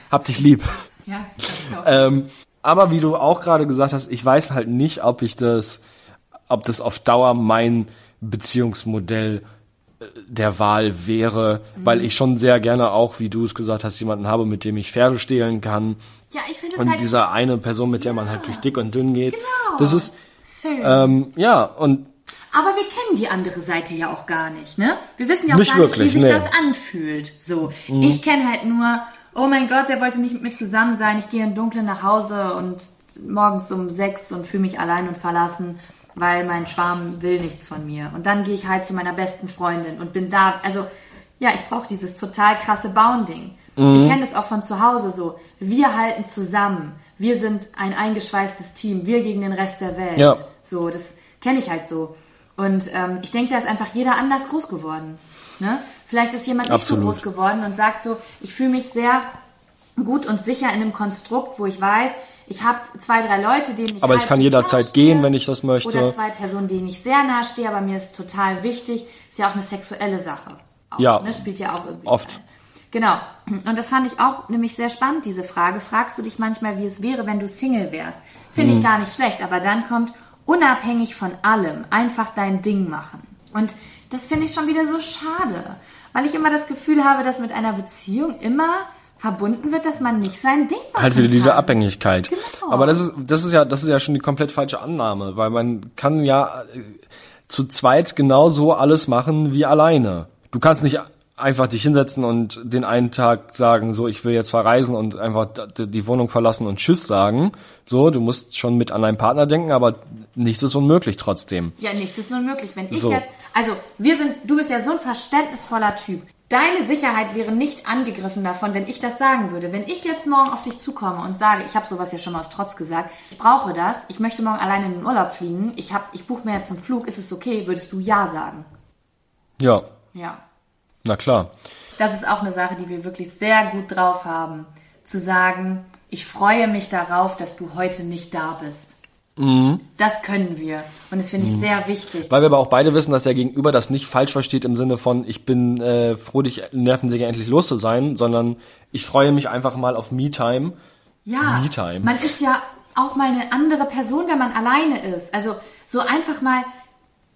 hab dich lieb. Ja, danke. Ähm, aber wie du auch gerade gesagt hast, ich weiß halt nicht, ob ich das, ob das auf Dauer mein Beziehungsmodell der Wahl wäre, weil ich schon sehr gerne auch, wie du es gesagt hast, jemanden habe, mit dem ich Pferde stehlen kann. ja, ich finde es Und halt dieser eine Person, mit der man halt durch dick und dünn geht. Genau. Das ist, schön. ähm, ja, und Aber wir kennen die andere Seite ja auch gar nicht, ne? Wir wissen ja auch Nicht gar wirklich, nicht, wie sich nee. das anfühlt. So, ich kenne halt nur, oh mein Gott, der wollte nicht mit mir zusammen sein. Ich gehe im Dunkeln nach Hause und morgens um sechs und fühle mich allein und verlassen, weil mein Schwarm will nichts von mir. Und dann gehe ich halt zu meiner besten Freundin und bin da. Also, ja, ich brauche dieses total krasse Bounding. Ich kenne das auch von zu Hause so. Wir halten zusammen. Wir sind ein eingeschweißtes Team. Wir gegen den Rest der Welt. Ja. So, das kenne ich halt so. Und ähm, ich denke, da ist einfach jeder anders groß geworden. Ne? Vielleicht ist jemand nicht so Absolut. groß geworden und sagt so, ich fühle mich sehr gut und sicher in einem Konstrukt, wo ich weiß, ich habe zwei, drei Leute, denen ich Aber ich halbwegs kann jederzeit gehen, wenn ich das möchte. Oder zwei Personen, denen ich sehr nahe stehe, aber mir ist total wichtig. Ist ja auch eine sexuelle Sache. Auch, Ja. Ne? Spielt ja auch irgendwie. Oft. rein. Genau. Und das fand ich auch nämlich sehr spannend, diese Frage. Fragst du dich manchmal, wie es wäre, wenn du Single wärst? Finde Mhm. ich gar nicht schlecht, aber dann kommt unabhängig von allem einfach dein Ding machen. Und das finde ich schon wieder so schade, weil ich immer das Gefühl habe, dass mit einer Beziehung immer verbunden wird, dass man nicht sein Ding machen halt wieder diese kann. Abhängigkeit. Genau. Aber das ist, das ist ja, das ist ja schon die komplett falsche Annahme, weil man kann ja äh, zu zweit genauso alles machen wie alleine. Du kannst nicht einfach dich hinsetzen und den einen Tag sagen, so, ich will jetzt verreisen und einfach die Wohnung verlassen und Tschüss sagen. So, du musst schon mit an deinen Partner denken, aber nichts ist unmöglich trotzdem. Ja, nichts ist unmöglich. Wenn ich So. jetzt, also wir sind, du bist ja so ein verständnisvoller Typ. Deine Sicherheit wäre nicht angegriffen davon, wenn ich das sagen würde. Wenn ich jetzt morgen auf dich zukomme und sage, ich habe sowas ja schon mal aus Trotz gesagt, ich brauche das, ich möchte morgen alleine in den Urlaub fliegen, ich hab, ich buche mir jetzt einen Flug, ist es okay? Würdest du ja sagen? Ja, Ja. na klar. Das ist auch eine Sache, die wir wirklich sehr gut drauf haben. Zu sagen, ich freue mich darauf, dass du heute nicht da bist. Das können wir. Und das finde ich sehr wichtig. Weil wir aber auch beide wissen, dass der Gegenüber das nicht falsch versteht im Sinne von, ich bin äh, froh, dich nervensäge endlich los zu sein, sondern ich freue mich einfach mal auf Me-Time. Ja, Me-Time. man ist ja auch mal eine andere Person, wenn man alleine ist. Also so einfach mal,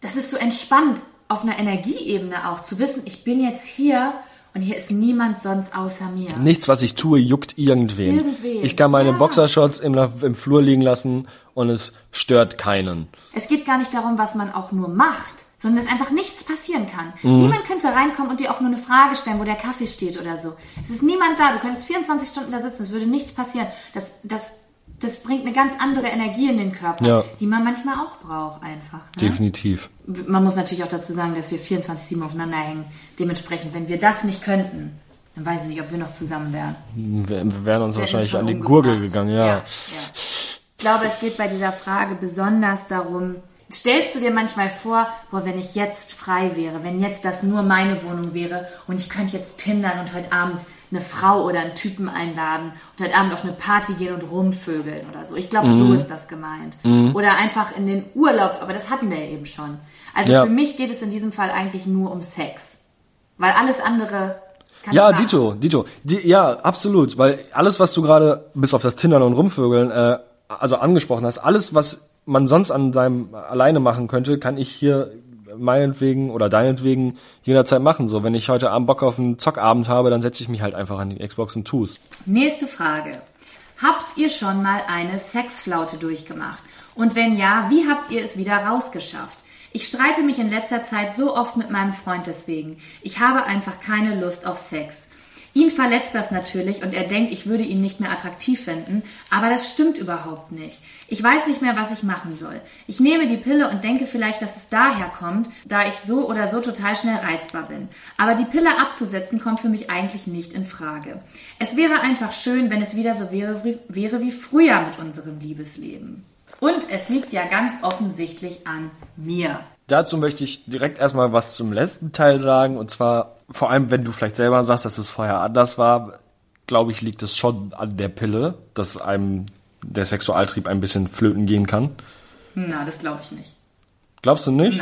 das ist so entspannt auf einer Energieebene auch, zu wissen, ich bin jetzt hier und hier ist niemand sonst außer mir. Nichts, was ich tue, juckt irgendwen. Irgendwen, Ich kann meine ja. Boxershorts im, im Flur liegen lassen und es stört keinen. Es geht gar nicht darum, was man auch nur macht, sondern dass einfach nichts passieren kann. Mhm. Niemand könnte reinkommen und dir auch nur eine Frage stellen, wo der Kaffee steht oder so. Es ist niemand da. Du könntest 24 Stunden da sitzen, es würde nichts passieren. Das, das, das bringt eine ganz andere Energie in den Körper, Ja. die man manchmal auch braucht einfach. Ne? Definitiv. Man muss natürlich auch dazu sagen, dass wir 24-7 aufeinander hängen. Dementsprechend, wenn wir das nicht könnten, dann weiß ich nicht, ob wir noch zusammen wären. Wir, wären uns Wir wahrscheinlich an die umgebracht. Gurgel gegangen, ja. ja. Ich glaube, es geht bei dieser Frage besonders darum, stellst du dir manchmal vor, boah, wenn ich jetzt frei wäre, wenn jetzt das nur meine Wohnung wäre und ich könnte jetzt tindern und heute Abend eine Frau oder einen Typen einladen und heute Abend auf eine Party gehen und rumvögeln oder so. Ich glaube, Mhm. so ist das gemeint. Oder einfach in den Urlaub, aber das hatten wir ja eben schon. Also Ja. für mich geht es in diesem Fall eigentlich nur um Sex. Weil alles andere kann Ja. Dito, Dito. Die, ja, absolut. Weil alles, was du gerade bis auf das Tindern und Rumvögeln äh, also angesprochen hast, alles, was man sonst an seinem alleine machen könnte, kann ich hier meinetwegen oder deinetwegen jederzeit machen. So, wenn ich heute Abend Bock auf einen Zockabend habe, dann setze ich mich halt einfach an die Xbox und tu's. Nächste Frage. Habt ihr schon mal eine Sexflaute durchgemacht? Und wenn ja, wie habt ihr es wieder rausgeschafft? Ich streite mich in letzter Zeit so oft mit meinem Freund deswegen. Ich habe einfach keine Lust auf Sex. Ihn verletzt das natürlich und er denkt, ich würde ihn nicht mehr attraktiv finden, aber das stimmt überhaupt nicht. Ich weiß nicht mehr, was ich machen soll. Ich nehme die Pille und denke vielleicht, dass es daher kommt, da ich so oder so total schnell reizbar bin. Aber die Pille abzusetzen kommt für mich eigentlich nicht in Frage. Es wäre einfach schön, wenn es wieder so wäre, wäre wie früher mit unserem Liebesleben. Und es liegt ja ganz offensichtlich an mir. Dazu möchte ich direkt erstmal was zum letzten Teil sagen. Und zwar, vor allem, wenn du vielleicht selber sagst, dass es vorher anders war, glaube ich, liegt es schon an der Pille, dass einem der Sexualtrieb ein bisschen flöten gehen kann. Na, das glaube ich nicht. Glaubst du nicht?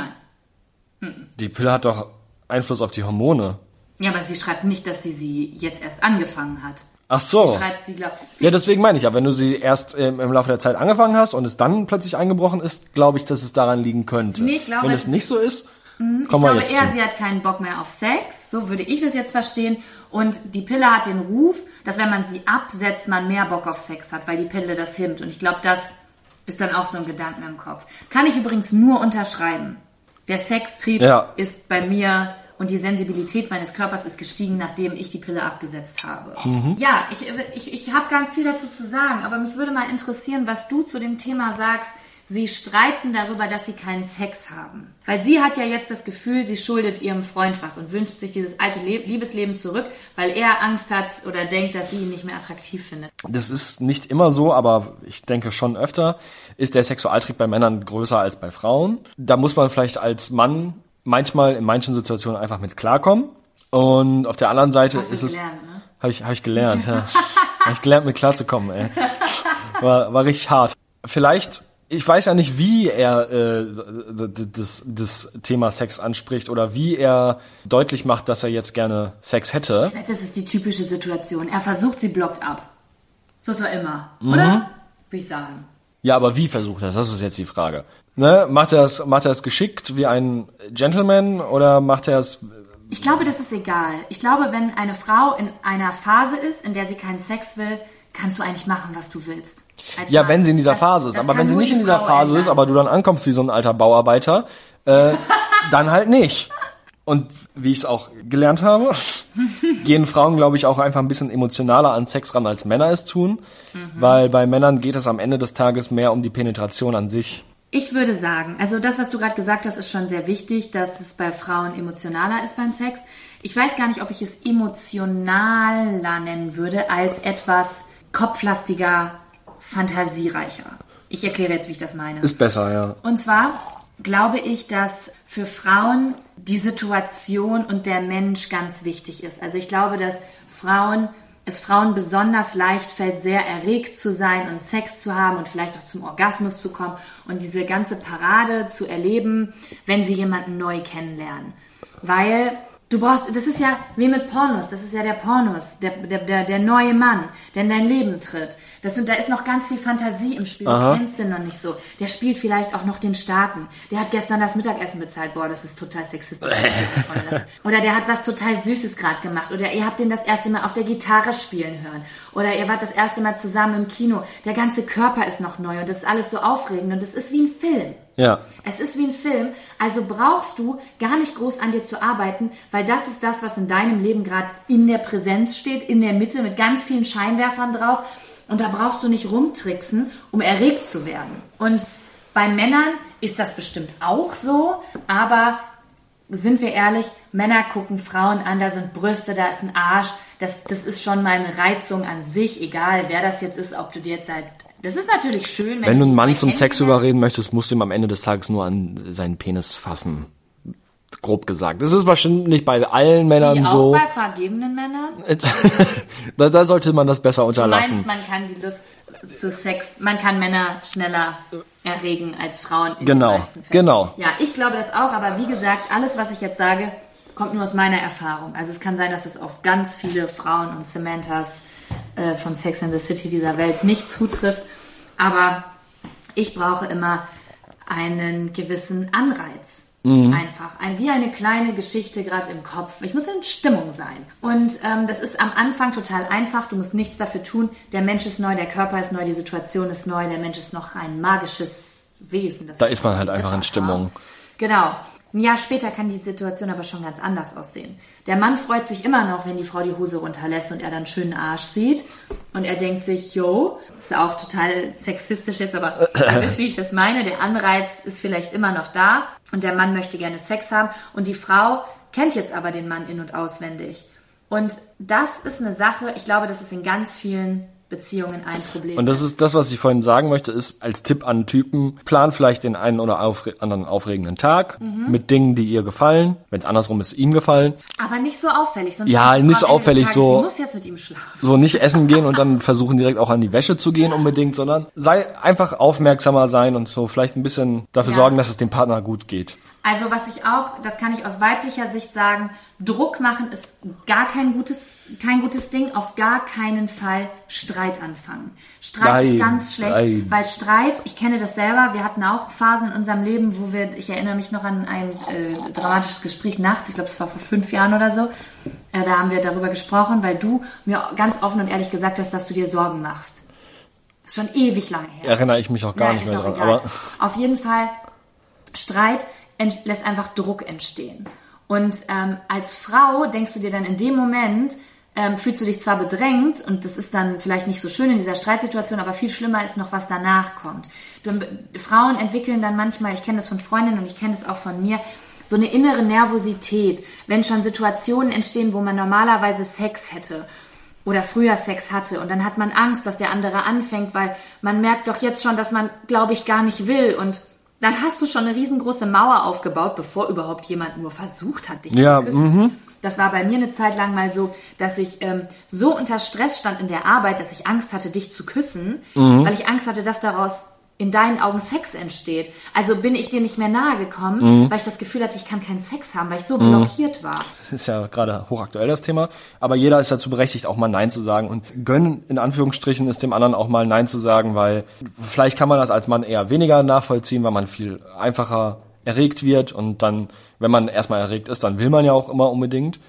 Nein. Die Pille hat doch Einfluss auf die Hormone. Ja, aber sie schreibt nicht, dass sie sie jetzt erst angefangen hat. Ach so. Schreibt sie, glaub Ja, deswegen meine ich ja, wenn du sie erst ähm, im Laufe der Zeit angefangen hast und es dann plötzlich eingebrochen ist, glaube ich, dass es daran liegen könnte. Nee, ich glaube, wenn es nicht so ist, kommen Ich wir glaube eher, zu. sie hat keinen Bock mehr auf Sex. So würde ich das jetzt verstehen. Und die Pille hat den Ruf, dass wenn man sie absetzt, man mehr Bock auf Sex hat, weil die Pille das hemmt. Und ich glaube, das ist dann auch so ein Gedanken im Kopf. Kann ich übrigens nur unterschreiben. Der Sextrieb Ja. ist bei mir und die Sensibilität meines Körpers ist gestiegen, nachdem ich die Pille abgesetzt habe. Mhm. Ja, ich, ich, ich habe ganz viel dazu zu sagen, aber mich würde mal interessieren, was du zu dem Thema sagst. Sie streiten darüber, dass sie keinen Sex haben. Weil sie hat ja jetzt das Gefühl, sie schuldet ihrem Freund was und wünscht sich dieses alte Le Liebesleben zurück, weil er Angst hat oder denkt, dass sie ihn nicht mehr attraktiv findet. Das ist nicht immer so, aber ich denke schon öfter, ist der Sexualtrieb bei Männern größer als bei Frauen. Da muss man vielleicht als Mann manchmal in manchen Situationen einfach mit klarkommen. Und auf der anderen Seite ist es. gelernt, ne? Habe ich, hab ich gelernt, ja. Habe ich gelernt, mit klarzukommen, ey. War, war richtig hart. Vielleicht, ich weiß ja nicht, wie er äh, das, das Thema Sex anspricht oder wie er deutlich macht, dass er jetzt gerne Sex hätte. Das ist die typische Situation. Er versucht, sie blockt ab. So ist er immer, Mhm. oder? Würde ich sagen. Ja, aber wie versucht er das? Das ist jetzt die Frage. Ne? Macht er es macht er es geschickt wie ein Gentleman oder macht er es Ich glaube, das ist egal. Ich glaube, wenn eine Frau in einer Phase ist, in der sie keinen Sex will, kannst du eigentlich machen, was du willst. Ja, Mann. wenn sie in dieser Das- Phase ist, aber wenn sie nicht in die dieser Frau Phase ist, ändern. aber du dann ankommst wie so ein alter Bauarbeiter, äh, dann halt nicht. Und wie ich es auch gelernt habe, gehen Frauen, glaube ich, auch einfach ein bisschen emotionaler an Sex ran, als Männer es tun. Mhm. Weil bei Männern geht es am Ende des Tages mehr um die Penetration an sich. Ich würde sagen, also das, was du gerade gesagt hast, ist schon sehr wichtig, dass es bei Frauen emotionaler ist beim Sex. Ich weiß gar nicht, ob ich es emotionaler nennen würde, als etwas kopflastiger, fantasiereicher. Ich erkläre jetzt, wie ich das meine. Ist besser, ja. Und zwar glaube ich, dass für Frauen die Situation und der Mensch ganz wichtig ist. Also ich glaube, dass Frauen, es Frauen besonders leicht fällt, sehr erregt zu sein und Sex zu haben und vielleicht auch zum Orgasmus zu kommen und diese ganze Parade zu erleben, wenn sie jemanden neu kennenlernen. Weil du brauchst, das ist ja wie mit Pornos, das ist ja der Pornos, der, der, der, der neue Mann, der in dein Leben tritt. Das sind, da ist noch ganz viel Fantasie im Spiel. Du kennst den noch nicht so. Der spielt vielleicht auch noch den Starken. Der hat gestern das Mittagessen bezahlt. Boah, das ist total sexistisch. Oder der hat was total Süßes gerade gemacht. Oder ihr habt den das erste Mal auf der Gitarre spielen hören. Oder ihr wart das erste Mal zusammen im Kino. Der ganze Körper ist noch neu und das ist alles so aufregend und das ist wie ein Film. Ja. Es ist wie ein Film, also brauchst du gar nicht groß an dir zu arbeiten, weil das ist das, was in deinem Leben gerade in der Präsenz steht, in der Mitte mit ganz vielen Scheinwerfern drauf. Und da brauchst du nicht rumtricksen, um erregt zu werden. Und bei Männern ist das bestimmt auch so, aber sind wir ehrlich, Männer gucken Frauen an, da sind Brüste, da ist ein Arsch. Das, das ist schon mal eine Reizung an sich, egal wer das jetzt ist, ob du dir jetzt seit. Das ist natürlich schön, wenn, Wenn du einen Mann zum Sex überreden möchtest, musst du ihm am Ende des Tages nur an seinen Penis fassen. Grob gesagt. Das ist bestimmt nicht bei allen Männern Wie so. Auch bei vergebenen Männern? da, da sollte man das besser Du unterlassen. meinst, man kann die Lust zu Sex, man kann Männer schneller erregen als Frauen. In Genau, den meisten Fällen. genau. Ja, ich glaube das auch, aber wie gesagt, alles, was ich jetzt sage, kommt nur aus meiner Erfahrung. Also es kann sein, dass es auf ganz viele Frauen und Samanthas äh, von Sex and the City dieser Welt nicht zutrifft, aber ich brauche immer einen gewissen Anreiz. Einfach. Ein, wie eine kleine Geschichte gerade im Kopf. Ich muss in Stimmung sein. Und ähm, das ist am Anfang total einfach. Du musst nichts dafür tun. Der Mensch ist neu, der Körper ist neu, die Situation ist neu, der Mensch ist noch ein magisches Wesen. Da ist man halt einfach in Stimmung. Genau. Ein Jahr später kann die Situation aber schon ganz anders aussehen. Der Mann freut sich immer noch, wenn die Frau die Hose runterlässt und er dann schönen Arsch sieht. Und er denkt sich, yo, das ist auch total sexistisch jetzt, aber ihr wisst, wie ich das meine. Der Anreiz ist vielleicht immer noch da und der Mann möchte gerne Sex haben und die Frau kennt jetzt aber den Mann in- und auswendig. Und das ist eine Sache, ich glaube, das ist in ganz vielen Beziehungen ein Problem Und das ist das, was ich vorhin sagen möchte, ist als Tipp an Typen, plan vielleicht den einen oder aufre anderen aufregenden Tag Mhm. mit Dingen, die ihr gefallen. Wenn es andersrum ist, ihm gefallen. Aber nicht so auffällig. Sonst Ja, nicht so auffällig, so- muss jetzt mit ihm schlafen. So nicht essen gehen und dann versuchen direkt auch an die Wäsche zu gehen unbedingt, sondern sei einfach aufmerksamer sein und so vielleicht ein bisschen dafür Ja. sorgen, dass es dem Partner gut geht. Also was ich auch, das kann ich aus weiblicher Sicht sagen, Druck machen ist gar kein gutes, kein gutes Ding. Auf gar keinen Fall Streit anfangen. Streit ist Nein, ganz schlecht, nein. weil Streit, ich kenne das selber, wir hatten auch Phasen in unserem Leben, wo wir, ich erinnere mich noch an ein äh, dramatisches Gespräch nachts, ich glaube es war vor fünf Jahren oder so, äh, da haben wir darüber gesprochen, weil du mir ganz offen und ehrlich gesagt hast, dass du dir Sorgen machst. Ist schon ewig lange her. Erinnere ich mich auch gar Ja, nicht ist mehr dran. egal. Aber Auf jeden Fall, Streit lässt einfach Druck entstehen. Und ähm, als Frau denkst du dir dann in dem Moment, ähm, fühlst du dich zwar bedrängt und das ist dann vielleicht nicht so schön in dieser Streitsituation, aber viel schlimmer ist noch, was danach kommt. Du, Frauen entwickeln dann manchmal, ich kenne das von Freundinnen und ich kenne das auch von mir, so eine innere Nervosität, wenn schon Situationen entstehen, wo man normalerweise Sex hätte oder früher Sex hatte und dann hat man Angst, dass der andere anfängt, weil man merkt doch jetzt schon, dass man, glaube ich, gar nicht will und dann hast du schon eine riesengroße Mauer aufgebaut, bevor überhaupt jemand nur versucht hat, dich Ja, zu küssen. Das war bei mir eine Zeit lang mal so, dass ich ähm, so unter Stress stand in der Arbeit, dass ich Angst hatte, dich zu küssen, weil ich Angst hatte, dass daraus in deinen Augen Sex entsteht. Also bin ich dir nicht mehr nahe gekommen, weil ich das Gefühl hatte, ich kann keinen Sex haben, weil ich so blockiert war. das ist ja gerade hochaktuell das Thema. Aber jeder ist dazu berechtigt, auch mal Nein zu sagen. Und gönnen in Anführungsstrichen ist dem anderen auch mal Nein zu sagen, weil vielleicht kann man das als Mann eher weniger nachvollziehen, weil man viel einfacher erregt wird und dann, wenn man erstmal erregt ist, dann will man ja auch immer unbedingt.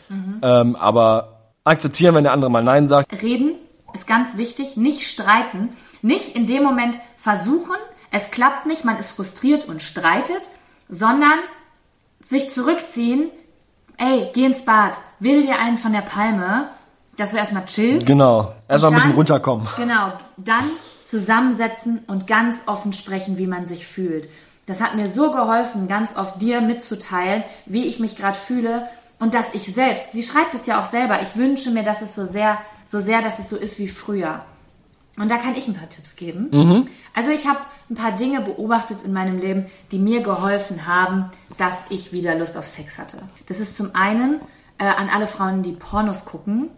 Ähm, aber akzeptieren, wenn der andere mal Nein sagt, Reden ist ganz wichtig, nicht streiten, nicht in dem Moment versuchen, es klappt nicht, man ist frustriert und streitet, sondern sich zurückziehen, ey, geh ins Bad, wähl dir einen von der Palme, dass du erstmal chillst. genau, erstmal ein bisschen runterkommen. Genau, dann zusammensetzen und ganz offen sprechen, wie man sich fühlt. Das hat mir so geholfen, ganz oft dir mitzuteilen, wie ich mich gerade fühle und dass ich selbst, sie schreibt es ja auch selber, ich wünsche mir, dass es so sehr, so sehr, dass es so ist wie früher. Und da kann ich ein paar Tipps geben. Also ich habe ein paar Dinge beobachtet in meinem Leben, die mir geholfen haben, dass ich wieder Lust auf Sex hatte. Das ist zum einen äh, an alle Frauen, die Pornos gucken.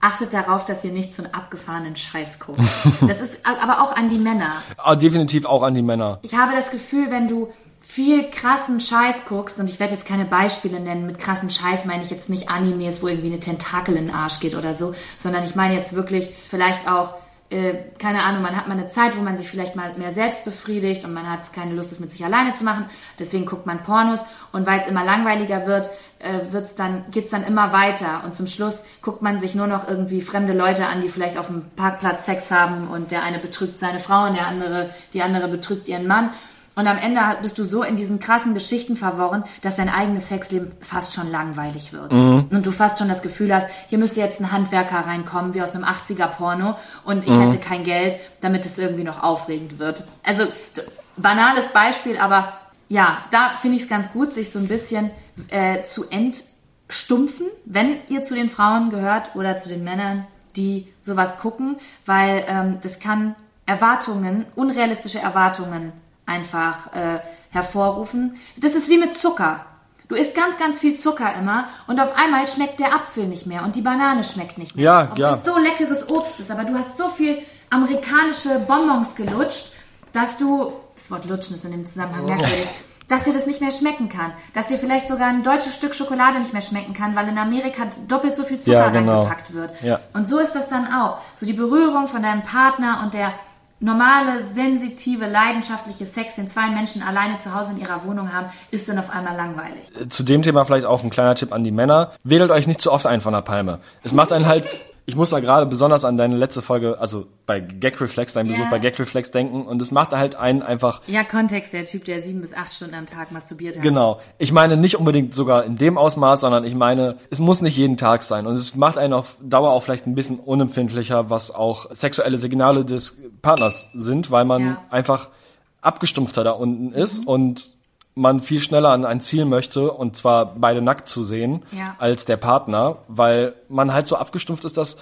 Achtet darauf, dass ihr nicht so einen abgefahrenen Scheiß guckt. Das ist aber auch an die Männer. Aber definitiv auch an die Männer. Ich habe das Gefühl, wenn du viel krassen Scheiß guckst, und ich werde jetzt keine Beispiele nennen, mit krassen Scheiß meine ich jetzt nicht Animes, wo irgendwie eine Tentakel in den Arsch geht oder so, sondern ich meine jetzt wirklich vielleicht auch, äh, keine Ahnung, man hat mal eine Zeit, wo man sich vielleicht mal mehr selbst befriedigt und man hat keine Lust, das mit sich alleine zu machen, deswegen guckt man Pornos. Und weil es immer langweiliger wird, äh, wird's dann, geht's dann immer weiter. Und zum Schluss guckt man sich nur noch irgendwie fremde Leute an, die vielleicht auf dem Parkplatz Sex haben und der eine betrügt seine Frau und der andere, die andere betrügt ihren Mann und am Ende bist du so in diesen krassen Geschichten verworren, dass dein eigenes Sexleben fast schon langweilig wird. Und du fast schon das Gefühl hast, hier müsste jetzt ein Handwerker reinkommen, wie aus einem 80er-Porno, und ich hätte kein Geld, damit es irgendwie noch aufregend wird. Also, banales Beispiel, aber ja, da finde ich es ganz gut, sich so ein bisschen äh, zu entstumpfen, wenn ihr zu den Frauen gehört oder zu den Männern, die sowas gucken, weil ähm, das kann Erwartungen, unrealistische Erwartungen einfach äh, hervorrufen. Das ist wie mit Zucker. Du isst ganz, ganz viel Zucker immer und auf einmal schmeckt der Apfel nicht mehr und die Banane schmeckt nicht mehr. Ja, Obwohl ja. es so leckeres Obst ist, aber du hast so viel amerikanische Bonbons gelutscht, dass du, das Wort lutschen ist in dem Zusammenhang merkwürdig, dass dir das nicht mehr schmecken kann. Dass dir vielleicht sogar ein deutsches Stück Schokolade nicht mehr schmecken kann, weil in Amerika doppelt so viel Zucker Ja, genau. reingepackt wird. Ja. Und so ist das dann auch. So die Berührung von deinem Partner und der normale, sensitive, leidenschaftliche Sex, den zwei Menschen alleine zu Hause in ihrer Wohnung haben, ist dann auf einmal langweilig. Zu dem Thema vielleicht auch ein kleiner Tipp an die Männer. Wedelt euch nicht zu oft ein von der Palme. Es macht einen halt, ich muss da gerade besonders an deine letzte Folge, also bei Gag Reflex, dein Besuch Ja. bei Gag Reflex denken und es macht halt einen einfach, Ja, Kontext, der Typ, der sieben bis acht Stunden am Tag masturbiert hat. genau. Ich meine nicht unbedingt sogar in dem Ausmaß, sondern ich meine, es muss nicht jeden Tag sein und es macht einen auf Dauer auch vielleicht ein bisschen unempfindlicher, was auch sexuelle Signale des Partners sind, weil man Ja. einfach abgestumpfter da unten ist und man viel schneller an ein Ziel möchte und zwar beide nackt zu sehen Ja. als der Partner, weil man halt so abgestumpft ist, dass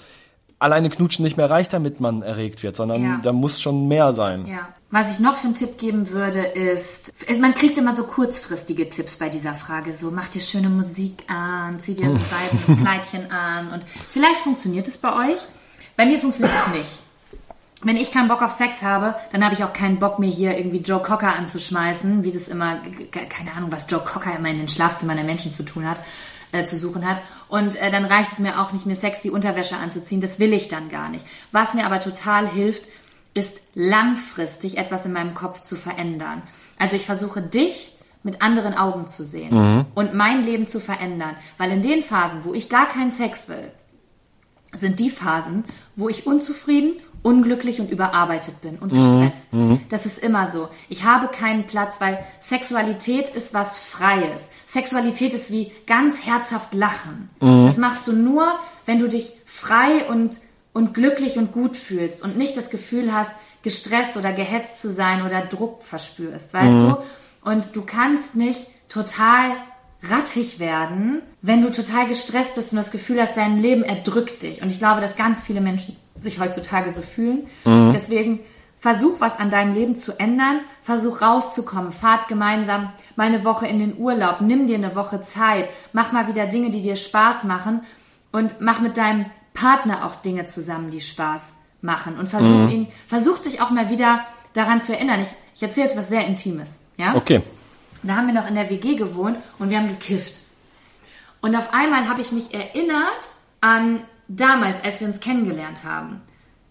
alleine Knutschen nicht mehr reicht, damit man erregt wird, sondern Ja. da muss schon mehr sein. Ja. Was ich noch für einen Tipp geben würde, ist, man kriegt immer so kurzfristige Tipps bei dieser Frage. So, mach dir schöne Musik an, zieh dir ein seidenes Kleidchen an und vielleicht funktioniert es bei euch. Bei mir funktioniert es nicht. Wenn ich keinen Bock auf Sex habe, dann habe ich auch keinen Bock, mir hier irgendwie Joe Cocker anzuschmeißen, wie das immer, keine Ahnung, was Joe Cocker immer in den Schlafzimmern der Menschen zu tun hat, äh, zu suchen hat. Und äh, dann reicht es mir auch nicht, mir sexy Unterwäsche anzuziehen. Das will ich dann gar nicht. Was mir aber total hilft, ist langfristig etwas in meinem Kopf zu verändern. Also ich versuche dich mit anderen Augen zu sehen und mein Leben zu verändern. Weil in den Phasen, wo ich gar keinen Sex will, sind die Phasen, wo ich unzufrieden, unglücklich und überarbeitet bin und gestresst. Das ist immer so. Ich habe keinen Platz, weil Sexualität ist was Freies. Sexualität ist wie ganz herzhaft lachen. Das machst du nur, wenn du dich frei und, und glücklich und gut fühlst und nicht das Gefühl hast, gestresst oder gehetzt zu sein oder Druck verspürst, weißt du? Und du kannst nicht total rattig werden, wenn du total gestresst bist und das Gefühl hast, dein Leben erdrückt dich. Und ich glaube, dass ganz viele Menschen sich heutzutage so fühlen. Deswegen versuch was an deinem Leben zu ändern, versuch rauszukommen, fahrt gemeinsam mal eine Woche in den Urlaub, nimm dir eine Woche Zeit, mach mal wieder Dinge, die dir Spaß machen und mach mit deinem Partner auch Dinge zusammen, die Spaß machen und versuch ihn, versuch dich auch mal wieder daran zu erinnern. Ich, ich erzähle jetzt was sehr Intimes, ja? Okay. Da haben wir noch in der WG gewohnt und wir haben gekifft. Und auf einmal habe ich mich erinnert an damals, als wir uns kennengelernt haben.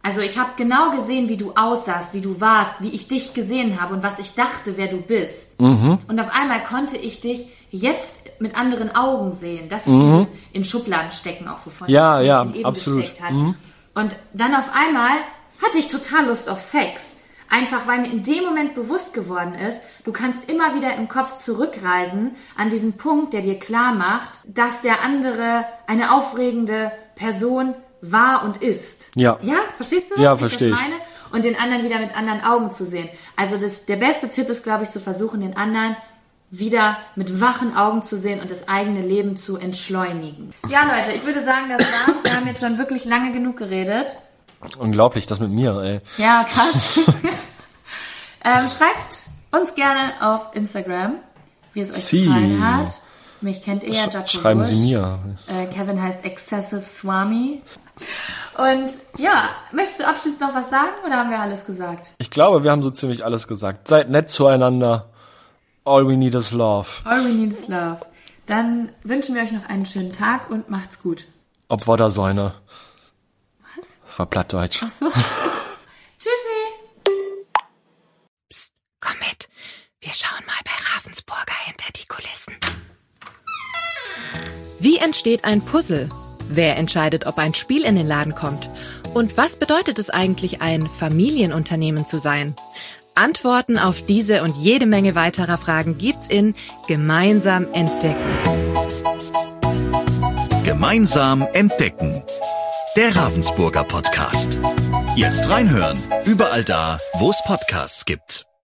Also ich habe genau gesehen, wie du aussahst, wie du warst, wie ich dich gesehen habe und was ich dachte, wer du bist. Und auf einmal konnte ich dich jetzt mit anderen Augen sehen. Das ist dieses in Schubladen stecken, auch wovon Ja, ich ja, eben absolut. gesteckt hat. Und dann auf einmal hatte ich total Lust auf Sex. Einfach weil mir in dem Moment bewusst geworden ist, du kannst immer wieder im Kopf zurückreisen an diesen Punkt, der dir klar macht, dass der andere eine aufregende Person war und ist. Ja. Ja, verstehst du? Ja, wie ich verstehe das ich. meine? Und den anderen wieder mit anderen Augen zu sehen. Also das, der beste Tipp ist, glaube ich, zu versuchen, den anderen wieder mit wachen Augen zu sehen und das eigene Leben zu entschleunigen. Ja, Leute, ich würde sagen, das war's. Wir haben jetzt schon wirklich lange genug geredet. Unglaublich, das mit mir, ey. Ja, krass. ähm, schreibt uns gerne auf Instagram, wie es euch Sie. gefallen hat. Mich kennt ja, Sch Jaco schreiben Sie Busch. mir. Äh, Kevin heißt Excessive Swami. Und ja, möchtest du abschließend noch was sagen oder haben wir alles gesagt? Ich glaube, wir haben so ziemlich alles gesagt. Seid nett zueinander. All we need is love. All we need is love. Dann wünschen wir euch noch einen schönen Tag und macht's gut. Ob Woddersäune. Was? Das war Plattdeutsch. Tschüssi! Komm mit. Wir schauen mal bei Ravensburger hinter die Kulissen. Wie entsteht ein Puzzle? Wer entscheidet, ob ein Spiel in den Laden kommt? Und was bedeutet es eigentlich, ein Familienunternehmen zu sein? Antworten auf diese und jede Menge weiterer Fragen gibt's in Gemeinsam entdecken. Gemeinsam entdecken. Der Ravensburger Podcast. Jetzt reinhören. Überall da, wo es Podcasts gibt.